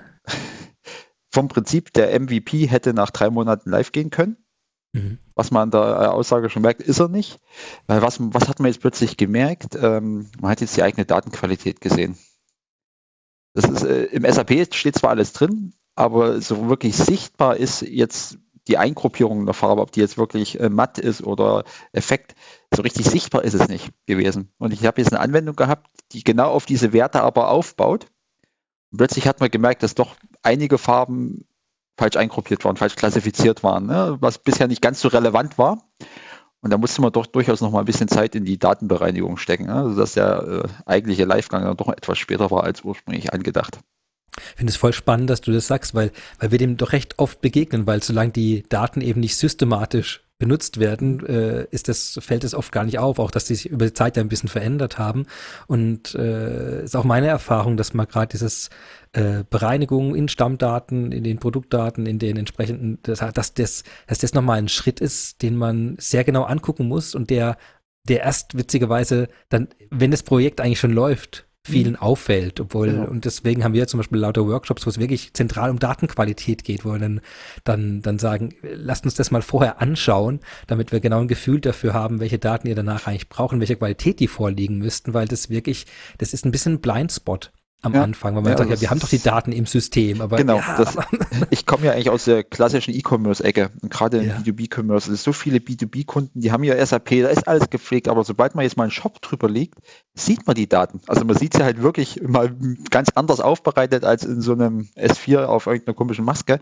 vom Prinzip der MVP hätte nach drei Monaten live gehen können. Mhm. Was man an der Aussage schon merkt, ist er nicht. Weil was, was hat man jetzt plötzlich gemerkt? Ähm, man hat jetzt die eigene Datenqualität gesehen. Das ist, äh, Im SAP steht zwar alles drin, aber so wirklich sichtbar ist jetzt die Eingruppierung der Farbe, ob die jetzt wirklich äh, matt ist oder Effekt, so richtig sichtbar ist es nicht gewesen. Und ich habe jetzt eine Anwendung gehabt, die genau auf diese Werte aber aufbaut. Und plötzlich hat man gemerkt, dass doch einige Farben falsch eingruppiert waren, falsch klassifiziert waren, ne? was bisher nicht ganz so relevant war. Und da musste man doch durchaus noch mal ein bisschen Zeit in die Datenbereinigung stecken, ne? also dass der äh, eigentliche Livegang dann doch etwas später war als ursprünglich angedacht. Ich finde es voll spannend, dass du das sagst, weil, weil wir dem doch recht oft begegnen, weil solange die Daten eben nicht systematisch benutzt werden, äh, ist das, fällt es oft gar nicht auf, auch dass die sich über die Zeit ja ein bisschen verändert haben. Und äh, ist auch meine Erfahrung, dass man gerade dieses äh, Bereinigung in Stammdaten, in den Produktdaten, in den entsprechenden, dass, dass das, dass das nochmal ein Schritt ist, den man sehr genau angucken muss und der, der erst witzigerweise dann, wenn das Projekt eigentlich schon läuft, vielen mhm. auffällt, obwohl, genau. und deswegen haben wir zum Beispiel lauter Workshops, wo es wirklich zentral um Datenqualität geht, wo wir dann, dann, dann sagen, lasst uns das mal vorher anschauen, damit wir genau ein Gefühl dafür haben, welche Daten ihr danach eigentlich brauchen, welche Qualität die vorliegen müssten, weil das wirklich, das ist ein bisschen ein Blindspot. Am ja. Anfang, weil man ja, sagt, ja, wir haben doch die Daten im System, aber genau, ja, das, ich komme ja eigentlich aus der klassischen E-Commerce-Ecke und gerade im B2B-Commerce, es ist so viele B2B-Kunden, die haben ja SAP, da ist alles gepflegt, aber sobald man jetzt mal einen Shop drüber legt, sieht man die Daten. Also man sieht sie halt wirklich mal ganz anders aufbereitet als in so einem S4 auf irgendeiner komischen Maske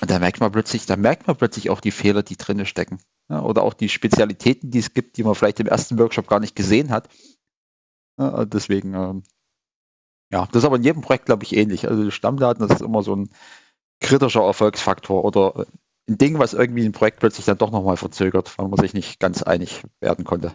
und da merkt man plötzlich, da merkt man plötzlich auch die Fehler, die drinne stecken oder auch die Spezialitäten, die es gibt, die man vielleicht im ersten Workshop gar nicht gesehen hat. deswegen ähm, ja, das ist aber in jedem Projekt, glaube ich, ähnlich. Also Stammdaten, das ist immer so ein kritischer Erfolgsfaktor oder ein Ding, was irgendwie ein Projekt plötzlich dann doch nochmal verzögert, weil man sich nicht ganz einig werden konnte.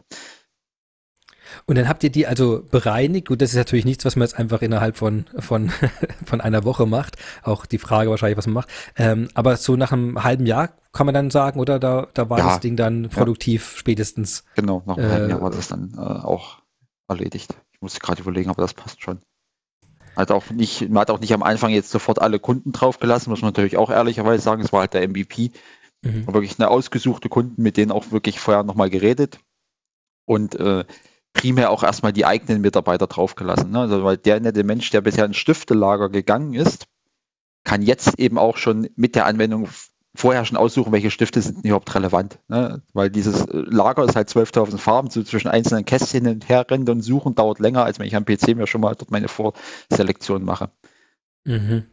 Und dann habt ihr die also bereinigt. Gut, das ist natürlich nichts, was man jetzt einfach innerhalb von, von, von einer Woche macht. Auch die Frage wahrscheinlich, was man macht. Ähm, aber so nach einem halben Jahr kann man dann sagen, oder da, da war ja, das Ding dann produktiv ja. spätestens. Genau, nach einem äh, halben Jahr war das dann äh, auch erledigt. Ich musste gerade überlegen, aber das passt schon. Hat auch nicht, man hat auch nicht am Anfang jetzt sofort alle Kunden draufgelassen, muss man natürlich auch ehrlicherweise sagen. Es war halt der MVP. Mhm. Wirklich eine ausgesuchte Kunden, mit denen auch wirklich vorher nochmal geredet. Und äh, primär auch erstmal die eigenen Mitarbeiter draufgelassen. Ne? Also, weil der nette Mensch, der bisher ins Stiftelager gegangen ist, kann jetzt eben auch schon mit der Anwendung vorher schon aussuchen, welche Stifte sind überhaupt relevant. Ne? Weil dieses äh, Lager ist halt 12.000 Farben, so zwischen einzelnen Kästchen hin und her rennen und suchen dauert länger, als wenn ich am PC mir schon mal dort meine Vorselektion mache. Mhm.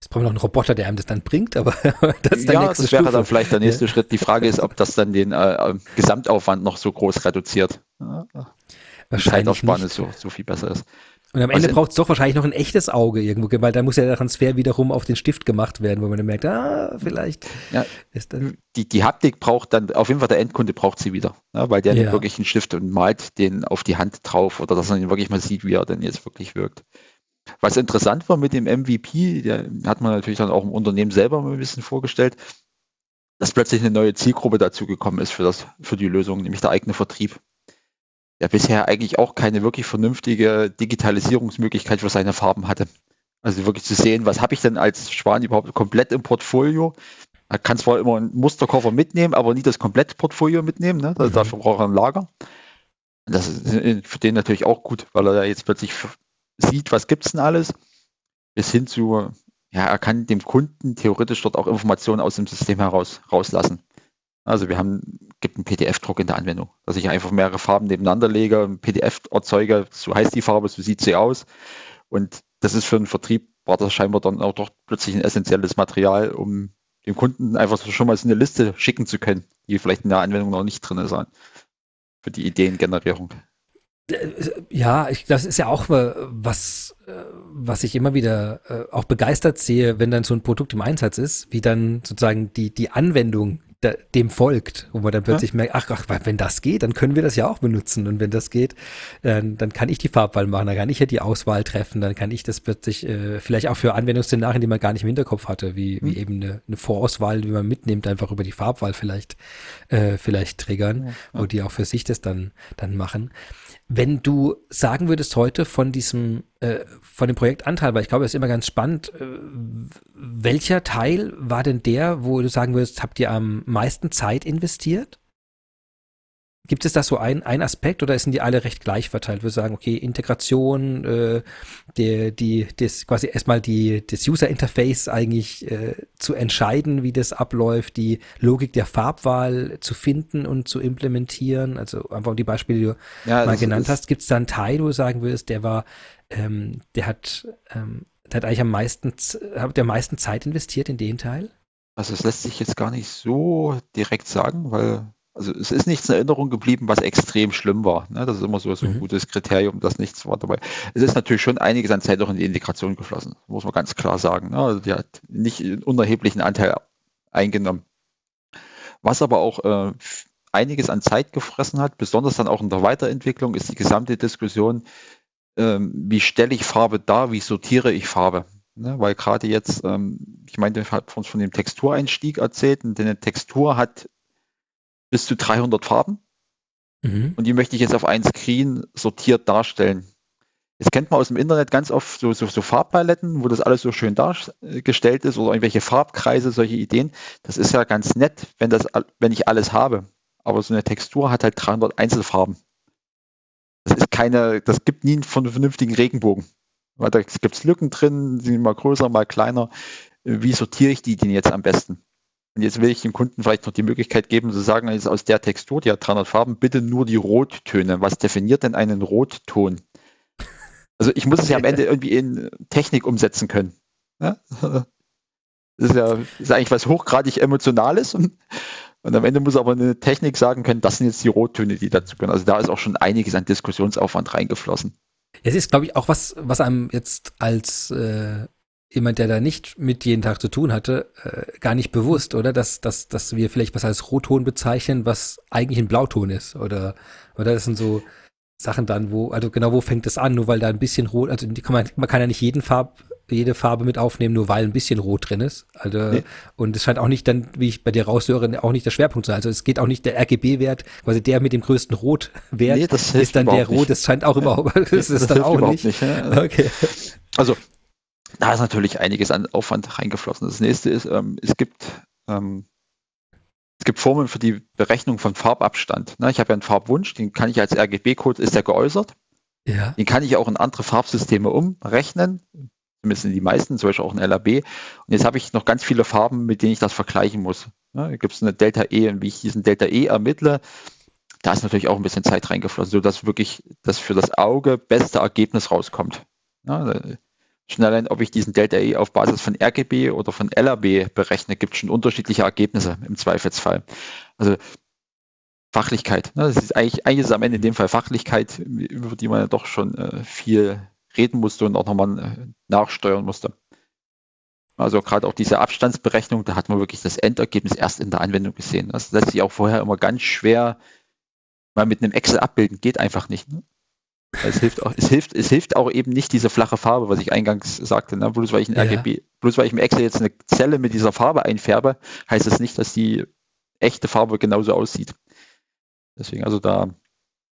Jetzt brauchen wir noch einen Roboter, der einem das dann bringt, aber das ist der ja, nächste das wäre Stufe. dann vielleicht der nächste ja. Schritt. Die Frage ist, ob das dann den äh, äh Gesamtaufwand noch so groß reduziert. Ja. Wahrscheinlich Zeitausparnis so, so viel besser ist. Und am Ende braucht es doch wahrscheinlich noch ein echtes Auge irgendwo, weil da muss ja der Transfer wiederum auf den Stift gemacht werden, wo man dann merkt, ah, vielleicht ja, ist das. Die, die Haptik braucht dann, auf jeden Fall der Endkunde braucht sie wieder, ja, weil der ja. nimmt wirklich einen Stift und malt den auf die Hand drauf oder dass man ihn wirklich mal sieht, wie er denn jetzt wirklich wirkt. Was interessant war mit dem MVP, der hat man natürlich dann auch im Unternehmen selber mal ein bisschen vorgestellt, dass plötzlich eine neue Zielgruppe dazu gekommen ist für, das, für die Lösung, nämlich der eigene Vertrieb der bisher eigentlich auch keine wirklich vernünftige Digitalisierungsmöglichkeit für seine Farben hatte. Also wirklich zu sehen, was habe ich denn als Schwan überhaupt komplett im Portfolio? Er kann zwar immer einen Musterkoffer mitnehmen, aber nie das komplette Portfolio mitnehmen. Ne? Also mhm. Dafür braucht er ein Lager. Das ist für den natürlich auch gut, weil er jetzt plötzlich sieht, was gibt es denn alles, bis hin zu, ja, er kann dem Kunden theoretisch dort auch Informationen aus dem System heraus rauslassen. Also wir haben, gibt PDF-Druck in der Anwendung, dass ich einfach mehrere Farben nebeneinander lege, ein PDF erzeuge, so heißt die Farbe, so sieht sie aus. Und das ist für einen Vertrieb, war das scheinbar dann auch doch plötzlich ein essentielles Material, um dem Kunden einfach schon mal so eine Liste schicken zu können, die vielleicht in der Anwendung noch nicht drin ist, für die Ideengenerierung. Äh, ja, ich, das ist ja auch äh, was, äh, was ich immer wieder auch begeistert sehe, wenn dann so ein Produkt im Einsatz ist, wie dann sozusagen die, die Anwendung dem folgt, wo man dann plötzlich ja. merkt, ach, ach, wenn das geht, dann können wir das ja auch benutzen. Und wenn das geht, dann, dann kann ich die Farbwahl machen, dann kann ich ja die Auswahl treffen, dann kann ich das plötzlich äh, vielleicht auch für Anwendungsszenarien, die man gar nicht im Hinterkopf hatte, wie, mhm. wie eben eine, eine Vorauswahl, die man mitnimmt, einfach über die Farbwahl vielleicht, äh, vielleicht triggern, ja, wo die auch für sich das dann, dann machen. Wenn du sagen würdest heute von diesem, äh, von dem Projektanteil, weil ich glaube, das ist immer ganz spannend, äh, welcher Teil war denn der, wo du sagen würdest, habt ihr am meisten Zeit investiert? Gibt es da so ein, ein Aspekt oder sind die alle recht gleich verteilt? Wir sagen, okay, Integration, äh, der, die, das quasi erstmal die, das User Interface eigentlich äh, zu entscheiden, wie das abläuft, die Logik der Farbwahl zu finden und zu implementieren. Also einfach die Beispiele, die du ja, mal genannt hast. Gibt es da einen Teil, wo du sagen würdest, der war, ähm, der hat, ähm, der hat eigentlich am meisten, hat der am meisten Zeit investiert in den Teil? Also es lässt sich jetzt gar nicht so direkt sagen, weil also es ist nichts in Erinnerung geblieben, was extrem schlimm war. Ne? Das ist immer so, so ein mhm. gutes Kriterium, dass nichts war dabei. Es ist natürlich schon einiges an Zeit auch in die Integration geflossen, muss man ganz klar sagen. Ne? Also die hat nicht einen unerheblichen Anteil eingenommen. Was aber auch äh, einiges an Zeit gefressen hat, besonders dann auch in der Weiterentwicklung, ist die gesamte Diskussion, ähm, wie stelle ich Farbe dar, wie sortiere ich Farbe. Ne, weil gerade jetzt, ähm, ich meine, ich habe von, von dem Textureinstieg erzählt, und eine Textur hat bis zu 300 Farben. Mhm. Und die möchte ich jetzt auf ein Screen sortiert darstellen. Das kennt man aus dem Internet ganz oft so, so, so Farbpaletten, wo das alles so schön dargestellt ist oder irgendwelche Farbkreise, solche Ideen. Das ist ja ganz nett, wenn, das, wenn ich alles habe. Aber so eine Textur hat halt 300 Einzelfarben. Das ist keine, das gibt nie einen vernünftigen Regenbogen. Weil da gibt es Lücken drin, sind mal größer, mal kleiner. Wie sortiere ich die denn jetzt am besten? Und jetzt will ich dem Kunden vielleicht noch die Möglichkeit geben, zu sagen, jetzt aus der Textur, die hat 300 Farben, bitte nur die Rottöne. Was definiert denn einen Rotton? Also ich muss es ja am Ende irgendwie in Technik umsetzen können. Ja? Das ist ja ist eigentlich was hochgradig Emotionales und, und am Ende muss aber eine Technik sagen können, das sind jetzt die Rottöne, die dazu können. Also da ist auch schon einiges an Diskussionsaufwand reingeflossen. Es ist, glaube ich, auch was, was einem jetzt als äh, jemand, der da nicht mit jeden Tag zu tun hatte, äh, gar nicht bewusst, oder? Dass, dass, dass wir vielleicht was als Rotton bezeichnen, was eigentlich ein Blauton ist. Oder, oder das sind so Sachen dann, wo, also genau wo fängt das an, nur weil da ein bisschen rot, also kann man, man kann ja nicht jeden Farb, jede Farbe mit aufnehmen, nur weil ein bisschen rot drin ist. Also, nee. und es scheint auch nicht dann, wie ich bei dir raushöre, auch nicht der Schwerpunkt zu sein. Also es geht auch nicht der RGB-Wert, quasi der mit dem größten Rotwert nee, das ist dann der Rot, das scheint auch überhaupt, das, das ist dann auch nicht. nicht ja. Okay. Also da ist natürlich einiges an Aufwand reingeflossen. Das nächste ist, ähm, es gibt ähm, es gibt Formeln für die Berechnung von Farbabstand. Ne, ich habe ja einen Farbwunsch, den kann ich als RGB-Code, ist der geäußert. Ja. Den kann ich auch in andere Farbsysteme umrechnen, zumindest in die meisten, zum Beispiel auch in LAB. Und jetzt habe ich noch ganz viele Farben, mit denen ich das vergleichen muss. Ne, da gibt es eine Delta E und wie ich diesen Delta E ermittle, da ist natürlich auch ein bisschen Zeit reingeflossen, sodass wirklich das für das Auge beste Ergebnis rauskommt. Ne, Schon allein, ob ich diesen Delta E auf Basis von RGB oder von LRB berechne, gibt schon unterschiedliche Ergebnisse im Zweifelsfall. Also Fachlichkeit. Ne? Das ist eigentlich, eigentlich ist am Ende in dem Fall Fachlichkeit, über die man ja doch schon äh, viel reden musste und auch nochmal äh, nachsteuern musste. Also gerade auch diese Abstandsberechnung, da hat man wirklich das Endergebnis erst in der Anwendung gesehen. Das lässt sich auch vorher immer ganz schwer mal mit einem Excel abbilden, geht einfach nicht. Ne? Es hilft, auch, es, hilft, es hilft auch eben nicht diese flache Farbe, was ich eingangs sagte. Ne? Bloß, weil ich ja. RGB, bloß weil ich im Excel jetzt eine Zelle mit dieser Farbe einfärbe, heißt das nicht, dass die echte Farbe genauso aussieht. Deswegen, also da,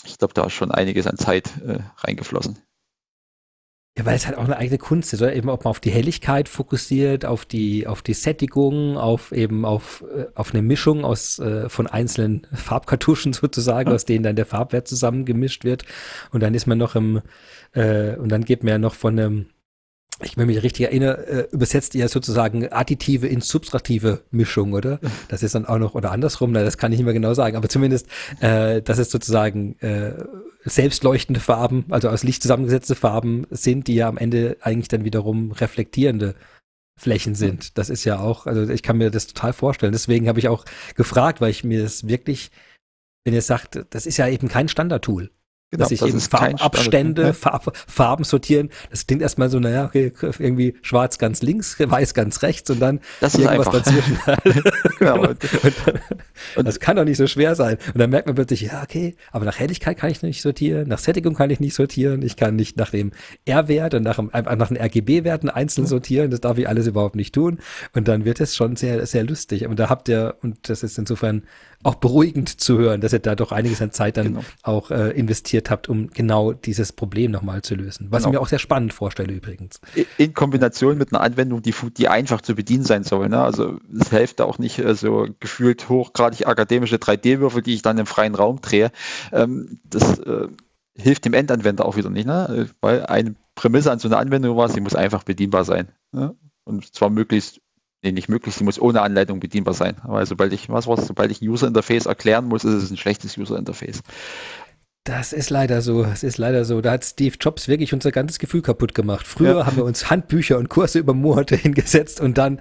ich glaube, da ist schon einiges an Zeit äh, reingeflossen. Ja, weil es halt auch eine eigene Kunst ist, oder? Eben, ob man auf die Helligkeit fokussiert, auf die, auf die Sättigung, auf eben auf, äh, auf eine Mischung aus, äh, von einzelnen Farbkartuschen sozusagen, aus denen dann der Farbwert zusammengemischt wird. Und dann ist man noch im, äh, und dann geht man ja noch von einem, ich wenn mich richtig erinnere, äh, übersetzt ihr sozusagen additive in subtraktive Mischung, oder? Das ist dann auch noch, oder andersrum, na, das kann ich nicht mehr genau sagen, aber zumindest, äh, dass es sozusagen äh, selbstleuchtende Farben, also aus Licht zusammengesetzte Farben sind, die ja am Ende eigentlich dann wiederum reflektierende Flächen sind. Das ist ja auch, also ich kann mir das total vorstellen. Deswegen habe ich auch gefragt, weil ich mir das wirklich, wenn ihr sagt, das ist ja eben kein Standardtool. Genau, dass ich eben Farbabstände, Farb, Farben sortieren. Das klingt erstmal so, naja, okay, irgendwie schwarz ganz links, weiß ganz rechts und dann das irgendwas dazwischen. genau. und, und, das kann doch nicht so schwer sein. Und dann merkt man plötzlich, ja, okay, aber nach Helligkeit kann ich nicht sortieren, nach Sättigung kann ich nicht sortieren, ich kann nicht nach dem R-Wert und nach, dem, nach den RGB-Werten einzeln sortieren, das darf ich alles überhaupt nicht tun. Und dann wird es schon sehr, sehr lustig. Und da habt ihr, und das ist insofern auch beruhigend zu hören, dass ihr da doch einiges an Zeit dann genau. auch äh, investiert habt, um genau dieses Problem nochmal zu lösen. Was genau. ich mir auch sehr spannend vorstelle übrigens. In Kombination mit einer Anwendung, die, die einfach zu bedienen sein soll. Ne? Also es hilft auch nicht äh, so gefühlt hochgradig akademische 3D-Würfel, die ich dann im freien Raum drehe. Ähm, das äh, hilft dem Endanwender auch wieder nicht, ne? weil eine Prämisse an so einer Anwendung war, sie muss einfach bedienbar sein. Ne? Und zwar möglichst nee, nicht möglich, sie muss ohne Anleitung bedienbar sein. Aber sobald ich, was war's, sobald ich ein User Interface erklären muss, ist es ein schlechtes User Interface. Das ist leider so. Es ist leider so. Da hat Steve Jobs wirklich unser ganzes Gefühl kaputt gemacht. Früher ja. haben wir uns Handbücher und Kurse über Monate hingesetzt und dann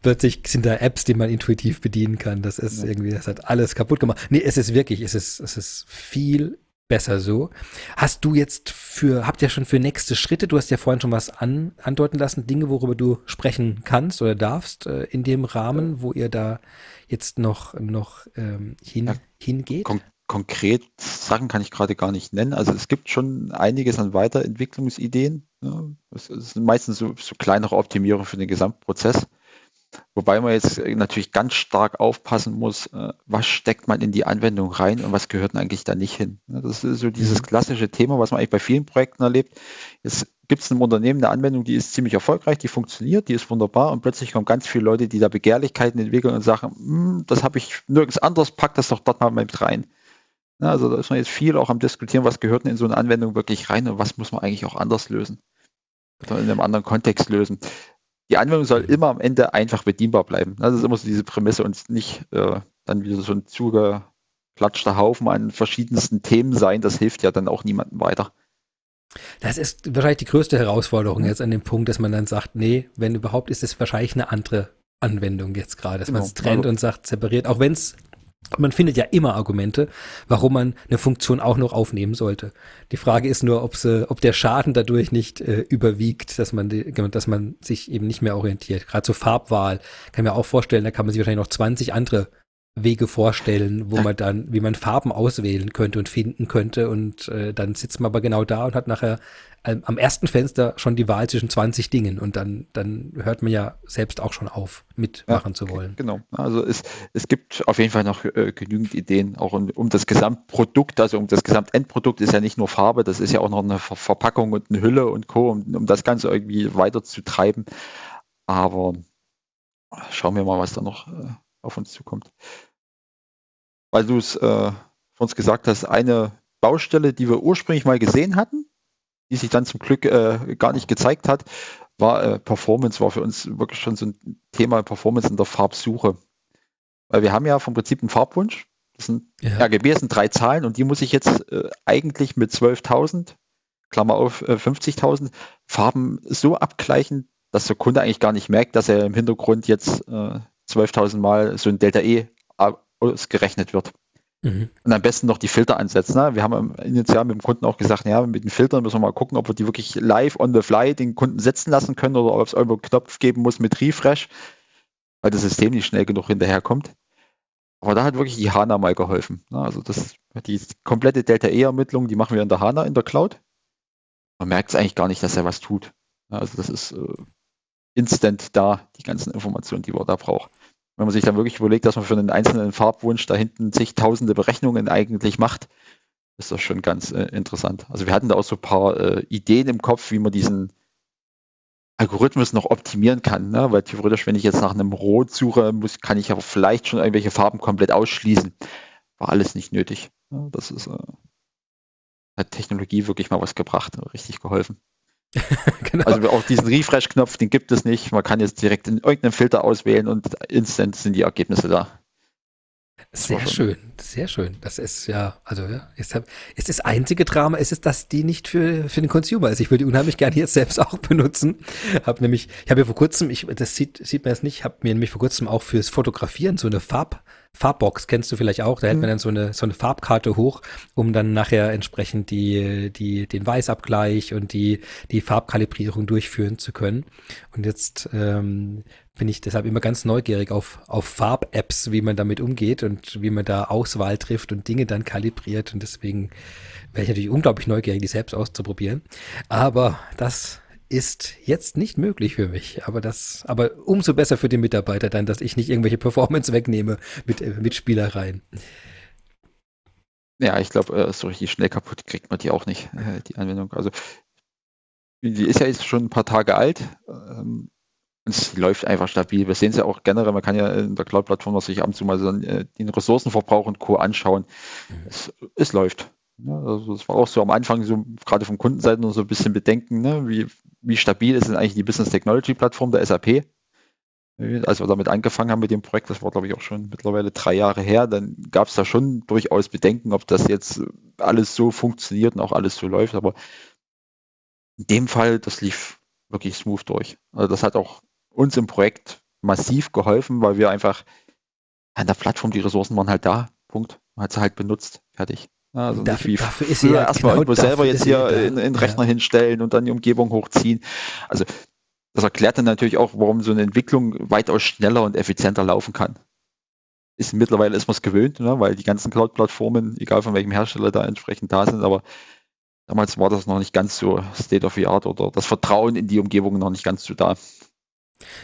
plötzlich sind da Apps, die man intuitiv bedienen kann. Das ist ja. irgendwie, das hat alles kaputt gemacht. Nee, es ist wirklich, es ist, es ist viel besser so. Hast du jetzt für, habt ihr schon für nächste Schritte, du hast ja vorhin schon was an, andeuten lassen, Dinge, worüber du sprechen kannst oder darfst, äh, in dem Rahmen, wo ihr da jetzt noch, noch ähm, hin, ja, hingeht? Kon konkret Sachen kann ich gerade gar nicht nennen. Also es gibt schon einiges an Weiterentwicklungsideen. Ja. Es, es sind meistens so, so kleinere Optimierungen für den Gesamtprozess. Wobei man jetzt natürlich ganz stark aufpassen muss, äh, was steckt man in die Anwendung rein und was gehört eigentlich da nicht hin. Das ist so dieses mhm. klassische Thema, was man eigentlich bei vielen Projekten erlebt. Jetzt gibt es einem Unternehmen eine Anwendung, die ist ziemlich erfolgreich, die funktioniert, die ist wunderbar und plötzlich kommen ganz viele Leute, die da Begehrlichkeiten entwickeln und sagen, hm, das habe ich nirgends anders, pack das doch dort mal mit rein. Also da ist man jetzt viel auch am diskutieren, was gehört denn in so eine Anwendung wirklich rein und was muss man eigentlich auch anders lösen. oder in einem anderen Kontext lösen. Die Anwendung soll immer am Ende einfach bedienbar bleiben. Das ist immer so diese Prämisse und nicht äh, dann wieder so ein zugeklatschter Haufen an verschiedensten Themen sein. Das hilft ja dann auch niemandem weiter. Das ist wahrscheinlich die größte Herausforderung jetzt an dem Punkt, dass man dann sagt, nee, wenn überhaupt, ist es wahrscheinlich eine andere Anwendung jetzt gerade, dass genau. man es trennt also, und sagt, separiert, auch wenn es man findet ja immer Argumente, warum man eine Funktion auch noch aufnehmen sollte. Die Frage ist nur, ob, sie, ob der Schaden dadurch nicht äh, überwiegt, dass man, die, dass man sich eben nicht mehr orientiert. Gerade zur Farbwahl kann ich mir auch vorstellen, da kann man sich wahrscheinlich noch 20 andere Wege vorstellen, wo man dann, wie man Farben auswählen könnte und finden könnte. Und äh, dann sitzt man aber genau da und hat nachher äh, am ersten Fenster schon die Wahl zwischen 20 Dingen und dann, dann hört man ja selbst auch schon auf, mitmachen ja, zu wollen. Genau. Also es, es gibt auf jeden Fall noch äh, genügend Ideen, auch um, um, das Gesamtprodukt, also um das Gesamtendprodukt ist ja nicht nur Farbe, das ist ja auch noch eine Ver Verpackung und eine Hülle und Co., um, um das Ganze irgendwie weiter zu treiben. Aber schauen wir mal, was da noch äh, auf uns zukommt. Weil du es äh, von uns gesagt hast, eine Baustelle, die wir ursprünglich mal gesehen hatten, die sich dann zum Glück äh, gar nicht gezeigt hat, war äh, Performance, war für uns wirklich schon so ein Thema Performance in der Farbsuche. Weil wir haben ja vom Prinzip einen Farbwunsch. Das sind ja. RGB sind drei Zahlen und die muss ich jetzt äh, eigentlich mit 12.000, Klammer auf, 50.000 äh, Farben so abgleichen, dass der Kunde eigentlich gar nicht merkt, dass er im Hintergrund jetzt äh, 12.000 Mal so ein Delta E ausgerechnet wird. Mhm. Und am besten noch die Filter ansetzen. Ne? Wir haben initial mit dem Kunden auch gesagt, ja, mit den Filtern müssen wir mal gucken, ob wir die wirklich live on the fly den Kunden setzen lassen können oder ob es irgendwo einen Knopf geben muss mit Refresh, weil das System nicht schnell genug hinterherkommt. Aber da hat wirklich die HANA mal geholfen. Ne? Also das, die komplette Delta E-Ermittlung, die machen wir in der HANA in der Cloud. Man merkt es eigentlich gar nicht, dass er was tut. Also das ist äh, instant da, die ganzen Informationen, die man da braucht. Wenn man sich dann wirklich überlegt, dass man für einen einzelnen Farbwunsch da hinten zigtausende Berechnungen eigentlich macht, ist das schon ganz äh, interessant. Also wir hatten da auch so ein paar äh, Ideen im Kopf, wie man diesen Algorithmus noch optimieren kann, ne? weil theoretisch, wenn ich jetzt nach einem Rot suche, muss, kann ich ja vielleicht schon irgendwelche Farben komplett ausschließen. War alles nicht nötig. Ja, das ist, äh, hat Technologie wirklich mal was gebracht, richtig geholfen. genau. Also auch diesen Refresh-Knopf, den gibt es nicht. Man kann jetzt direkt in irgendeinem Filter auswählen und instant sind die Ergebnisse da. Sehr schön, sehr schön. Das ist ja, also ja, ist, ist das einzige Drama, ist es, dass die nicht für, für den Consumer ist. Ich würde die unheimlich gerne jetzt selbst auch benutzen. Hab nämlich, ich habe ja vor kurzem, ich, das sieht, sieht man jetzt nicht, habe mir nämlich vor kurzem auch fürs Fotografieren so eine Farb, Farbbox kennst du vielleicht auch. Da hält man mhm. dann so eine, so eine Farbkarte hoch, um dann nachher entsprechend die, die, den Weißabgleich und die, die Farbkalibrierung durchführen zu können. Und jetzt ähm, bin ich deshalb immer ganz neugierig auf, auf Farb-Apps, wie man damit umgeht und wie man da Auswahl trifft und Dinge dann kalibriert. Und deswegen wäre ich natürlich unglaublich neugierig, die selbst auszuprobieren. Aber das ist jetzt nicht möglich für mich. Aber das, aber umso besser für die Mitarbeiter dann, dass ich nicht irgendwelche Performance wegnehme mit, äh, mit Spielereien. Ja, ich glaube, äh, so richtig schnell kaputt kriegt man die auch nicht, äh, die Anwendung. Also, die ist ja jetzt schon ein paar Tage alt. Ähm, es läuft einfach stabil. Wir sehen es ja auch generell, man kann ja in der Cloud-Plattform sich ab und zu mal so den Ressourcenverbrauch und Co. anschauen. Mhm. Es, es läuft. Ja, also das war auch so am Anfang so gerade von Kundenseite noch so ein bisschen Bedenken, ne? wie, wie stabil ist denn eigentlich die Business Technology Plattform der SAP? Als wir damit angefangen haben mit dem Projekt, das war glaube ich auch schon mittlerweile drei Jahre her, dann gab es da schon durchaus Bedenken, ob das jetzt alles so funktioniert und auch alles so läuft. Aber in dem Fall, das lief wirklich smooth durch. Also das hat auch uns im Projekt massiv geholfen, weil wir einfach an der Plattform, die Ressourcen waren halt da. Punkt. Man hat sie halt benutzt. Fertig. Also dafür, nicht wie dafür ist früher ja erstmal genau irgendwo selber jetzt hier in, in Rechner ja. hinstellen und dann die Umgebung hochziehen. Also das erklärt dann natürlich auch, warum so eine Entwicklung weitaus schneller und effizienter laufen kann. Ist mittlerweile ist man es gewöhnt, ne, weil die ganzen Cloud-Plattformen, egal von welchem Hersteller da entsprechend da sind, aber damals war das noch nicht ganz so State of the Art oder das Vertrauen in die Umgebung noch nicht ganz so da.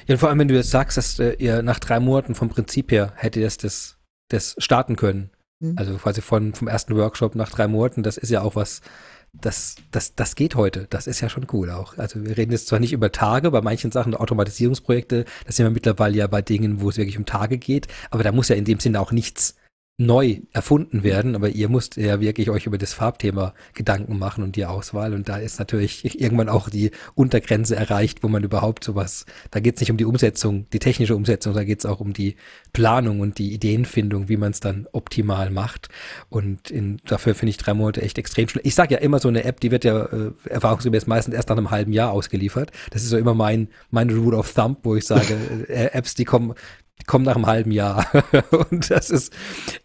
Ja, und vor allem, wenn du jetzt sagst, dass äh, ihr nach drei Monaten vom Prinzip her hättet das, das, das starten können. Mhm. Also quasi von, vom ersten Workshop nach drei Monaten, das ist ja auch was, das, das, das geht heute. Das ist ja schon cool auch. Also wir reden jetzt zwar nicht über Tage, bei manchen Sachen Automatisierungsprojekte, das sind wir mittlerweile ja bei Dingen, wo es wirklich um Tage geht, aber da muss ja in dem Sinne auch nichts neu erfunden werden, aber ihr müsst ja wirklich euch über das Farbthema Gedanken machen und die Auswahl und da ist natürlich irgendwann auch die Untergrenze erreicht, wo man überhaupt sowas, da geht es nicht um die Umsetzung, die technische Umsetzung, da geht es auch um die Planung und die Ideenfindung, wie man es dann optimal macht und in, dafür finde ich drei Monate echt extrem schnell. Ich sage ja immer, so eine App, die wird ja äh, erfahrungsgemäß meistens erst nach einem halben Jahr ausgeliefert. Das ist so immer mein, mein Rule of Thumb, wo ich sage, äh, Apps, die kommen kommt nach einem halben Jahr. und das ist,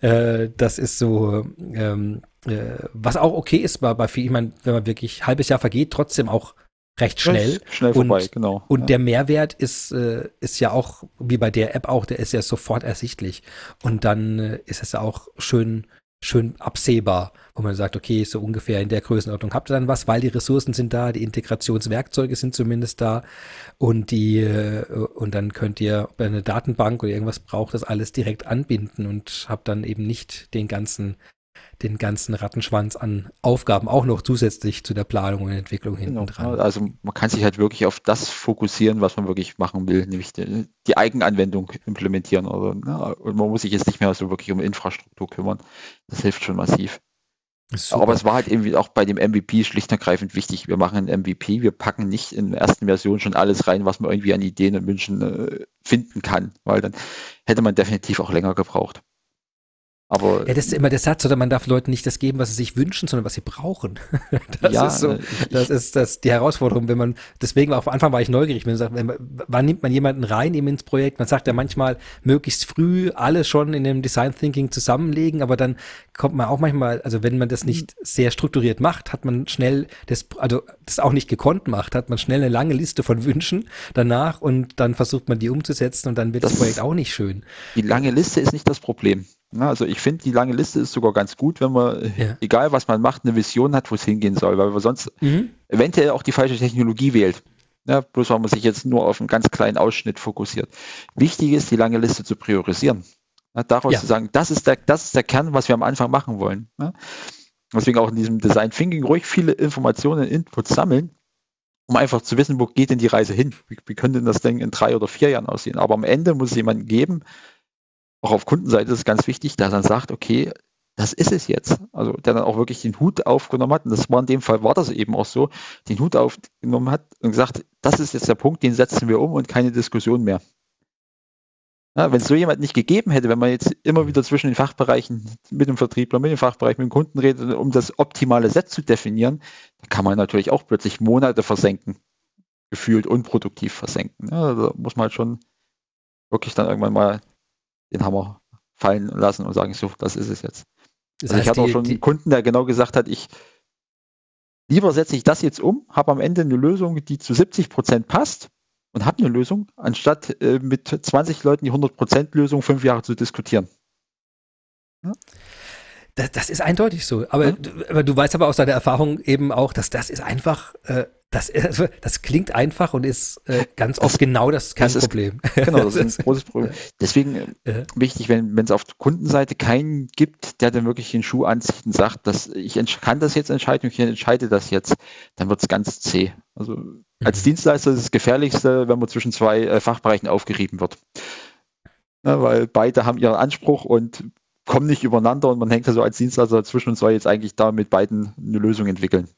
äh, das ist so, ähm, äh, was auch okay ist bei, bei viel, ich meine, wenn man wirklich halbes Jahr vergeht, trotzdem auch recht schnell. Schnell vorbei, und, genau. Und ja. der Mehrwert ist, äh, ist ja auch, wie bei der App auch, der ist ja sofort ersichtlich. Und dann äh, ist es ja auch schön, schön absehbar, wo man sagt, okay, so ungefähr in der Größenordnung habt ihr dann was, weil die Ressourcen sind da, die Integrationswerkzeuge sind zumindest da und die äh, und dann könnt ihr, ob ihr eine Datenbank oder irgendwas braucht, das alles direkt anbinden und habt dann eben nicht den ganzen den ganzen Rattenschwanz an Aufgaben auch noch zusätzlich zu der Planung und Entwicklung hinten genau. dran. Also man kann sich halt wirklich auf das fokussieren, was man wirklich machen will, nämlich die, die Eigenanwendung implementieren. Oder, ne? Und man muss sich jetzt nicht mehr so wirklich um Infrastruktur kümmern. Das hilft schon massiv. Aber es war halt irgendwie auch bei dem MVP schlicht und ergreifend wichtig. Wir machen ein MVP, wir packen nicht in der ersten Version schon alles rein, was man irgendwie an Ideen und Wünschen äh, finden kann, weil dann hätte man definitiv auch länger gebraucht. Aber ja, das ist immer der Satz, oder man darf Leuten nicht das geben, was sie sich wünschen, sondern was sie brauchen. Das ja, ist so, äh, das ist das die Herausforderung, wenn man, deswegen war auf Anfang war ich neugierig, wenn man sagt, wann nimmt man jemanden rein eben ins Projekt? Man sagt ja manchmal möglichst früh alles schon in dem Design Thinking zusammenlegen, aber dann kommt man auch manchmal, also wenn man das nicht sehr strukturiert macht, hat man schnell das, also das auch nicht gekonnt macht, hat man schnell eine lange Liste von Wünschen danach und dann versucht man die umzusetzen und dann wird das, das Projekt auch nicht schön. Die lange Liste ist nicht das Problem. Also ich finde, die lange Liste ist sogar ganz gut, wenn man, ja. egal was man macht, eine Vision hat, wo es hingehen soll, weil man sonst mhm. eventuell auch die falsche Technologie wählt. Ja, bloß weil man sich jetzt nur auf einen ganz kleinen Ausschnitt fokussiert. Wichtig ist, die lange Liste zu priorisieren. Ja, daraus ja. zu sagen, das ist, der, das ist der Kern, was wir am Anfang machen wollen. Ja. Deswegen auch in diesem Design Thinking ruhig viele Informationen, Inputs sammeln, um einfach zu wissen, wo geht denn die Reise hin? Wie, wie könnte denn das Ding in drei oder vier Jahren aussehen? Aber am Ende muss es jemanden geben, auch auf Kundenseite ist es ganz wichtig, dass er sagt, okay, das ist es jetzt. Also der dann auch wirklich den Hut aufgenommen hat, und das war in dem Fall, war das eben auch so, den Hut aufgenommen hat und gesagt, das ist jetzt der Punkt, den setzen wir um und keine Diskussion mehr. Ja, wenn es so jemand nicht gegeben hätte, wenn man jetzt immer wieder zwischen den Fachbereichen mit dem Vertriebler, mit dem Fachbereich, mit dem Kunden redet, um das optimale Set zu definieren, dann kann man natürlich auch plötzlich Monate versenken, gefühlt unproduktiv versenken. Ja, da muss man halt schon wirklich dann irgendwann mal den Hammer fallen lassen und sagen, so, das ist es jetzt. Das also ich hatte auch schon einen Kunden, der genau gesagt hat, ich lieber setze ich das jetzt um, habe am Ende eine Lösung, die zu 70 Prozent passt und habe eine Lösung, anstatt äh, mit 20 Leuten die 100 Prozent Lösung fünf Jahre zu diskutieren. Ja? Das, das, ist eindeutig so. Aber, ja? aber, du weißt aber aus deiner Erfahrung eben auch, dass das ist einfach äh, das, also, das klingt einfach und ist äh, ganz oft das, genau das Kernproblem. Das ist, genau, das ist ein großes Problem. Deswegen äh, wichtig, wenn es auf Kundenseite keinen gibt, der dann wirklich den Schuh anzieht und sagt, dass ich kann das jetzt entscheiden, ich entscheide das jetzt, dann wird es ganz zäh. Also als mhm. Dienstleister ist es das Gefährlichste, wenn man zwischen zwei äh, Fachbereichen aufgerieben wird. Ja, weil beide haben ihren Anspruch und kommen nicht übereinander und man hängt da so als Dienstleister dazwischen und soll jetzt eigentlich da mit beiden eine Lösung entwickeln.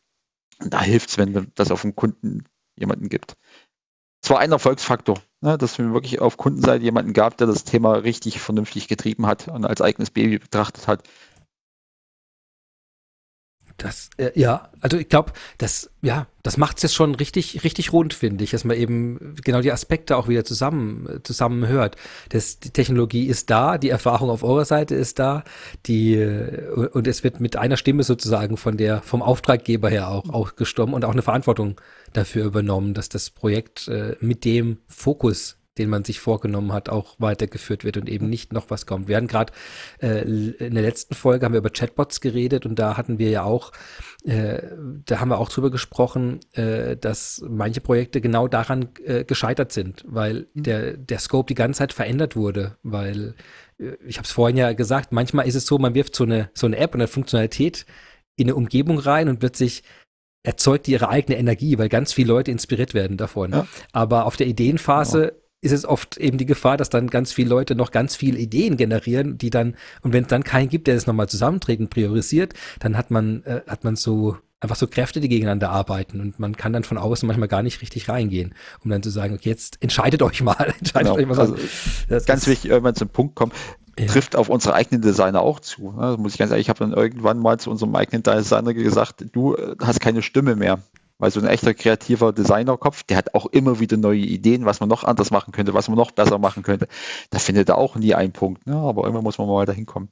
Da hilft es, wenn das auf dem Kunden jemanden gibt. Es war ein Erfolgsfaktor, ne, dass wir wirklich auf Kundenseite jemanden gab, der das Thema richtig vernünftig getrieben hat und als eigenes Baby betrachtet hat. Das, äh, ja, also ich glaube, das, ja, das macht es jetzt schon richtig, richtig rund, finde ich, dass man eben genau die Aspekte auch wieder zusammen, zusammen hört. Das, die Technologie ist da, die Erfahrung auf eurer Seite ist da, die, äh, und es wird mit einer Stimme sozusagen von der, vom Auftraggeber her auch, auch gestorben und auch eine Verantwortung dafür übernommen, dass das Projekt äh, mit dem Fokus den man sich vorgenommen hat, auch weitergeführt wird und eben nicht noch was kommt. Wir hatten gerade äh, in der letzten Folge haben wir über Chatbots geredet und da hatten wir ja auch, äh, da haben wir auch drüber gesprochen, äh, dass manche Projekte genau daran äh, gescheitert sind, weil mhm. der, der Scope die ganze Zeit verändert wurde, weil äh, ich habe es vorhin ja gesagt, manchmal ist es so, man wirft so eine, so eine App und eine Funktionalität in eine Umgebung rein und wird sich erzeugt ihre eigene Energie, weil ganz viele Leute inspiriert werden davon. Ja. Aber auf der Ideenphase genau ist es oft eben die Gefahr, dass dann ganz viele Leute noch ganz viele Ideen generieren, die dann, und wenn es dann keinen gibt, der es nochmal zusammenträgt und priorisiert, dann hat man, äh, hat man so einfach so Kräfte, die gegeneinander arbeiten und man kann dann von außen manchmal gar nicht richtig reingehen, um dann zu sagen, okay, jetzt entscheidet euch mal, entscheidet genau. euch mal. Also, ganz wichtig, wenn man zum Punkt kommt, ja. trifft auf unsere eigenen Designer auch zu. Ne? Das muss ich ganz ehrlich, ich habe dann irgendwann mal zu unserem eigenen Designer gesagt, du äh, hast keine Stimme mehr. Weil so ein echter kreativer Designerkopf, der hat auch immer wieder neue Ideen, was man noch anders machen könnte, was man noch besser machen könnte. Da findet er auch nie einen Punkt. Ne? Aber irgendwann muss man mal dahin kommen.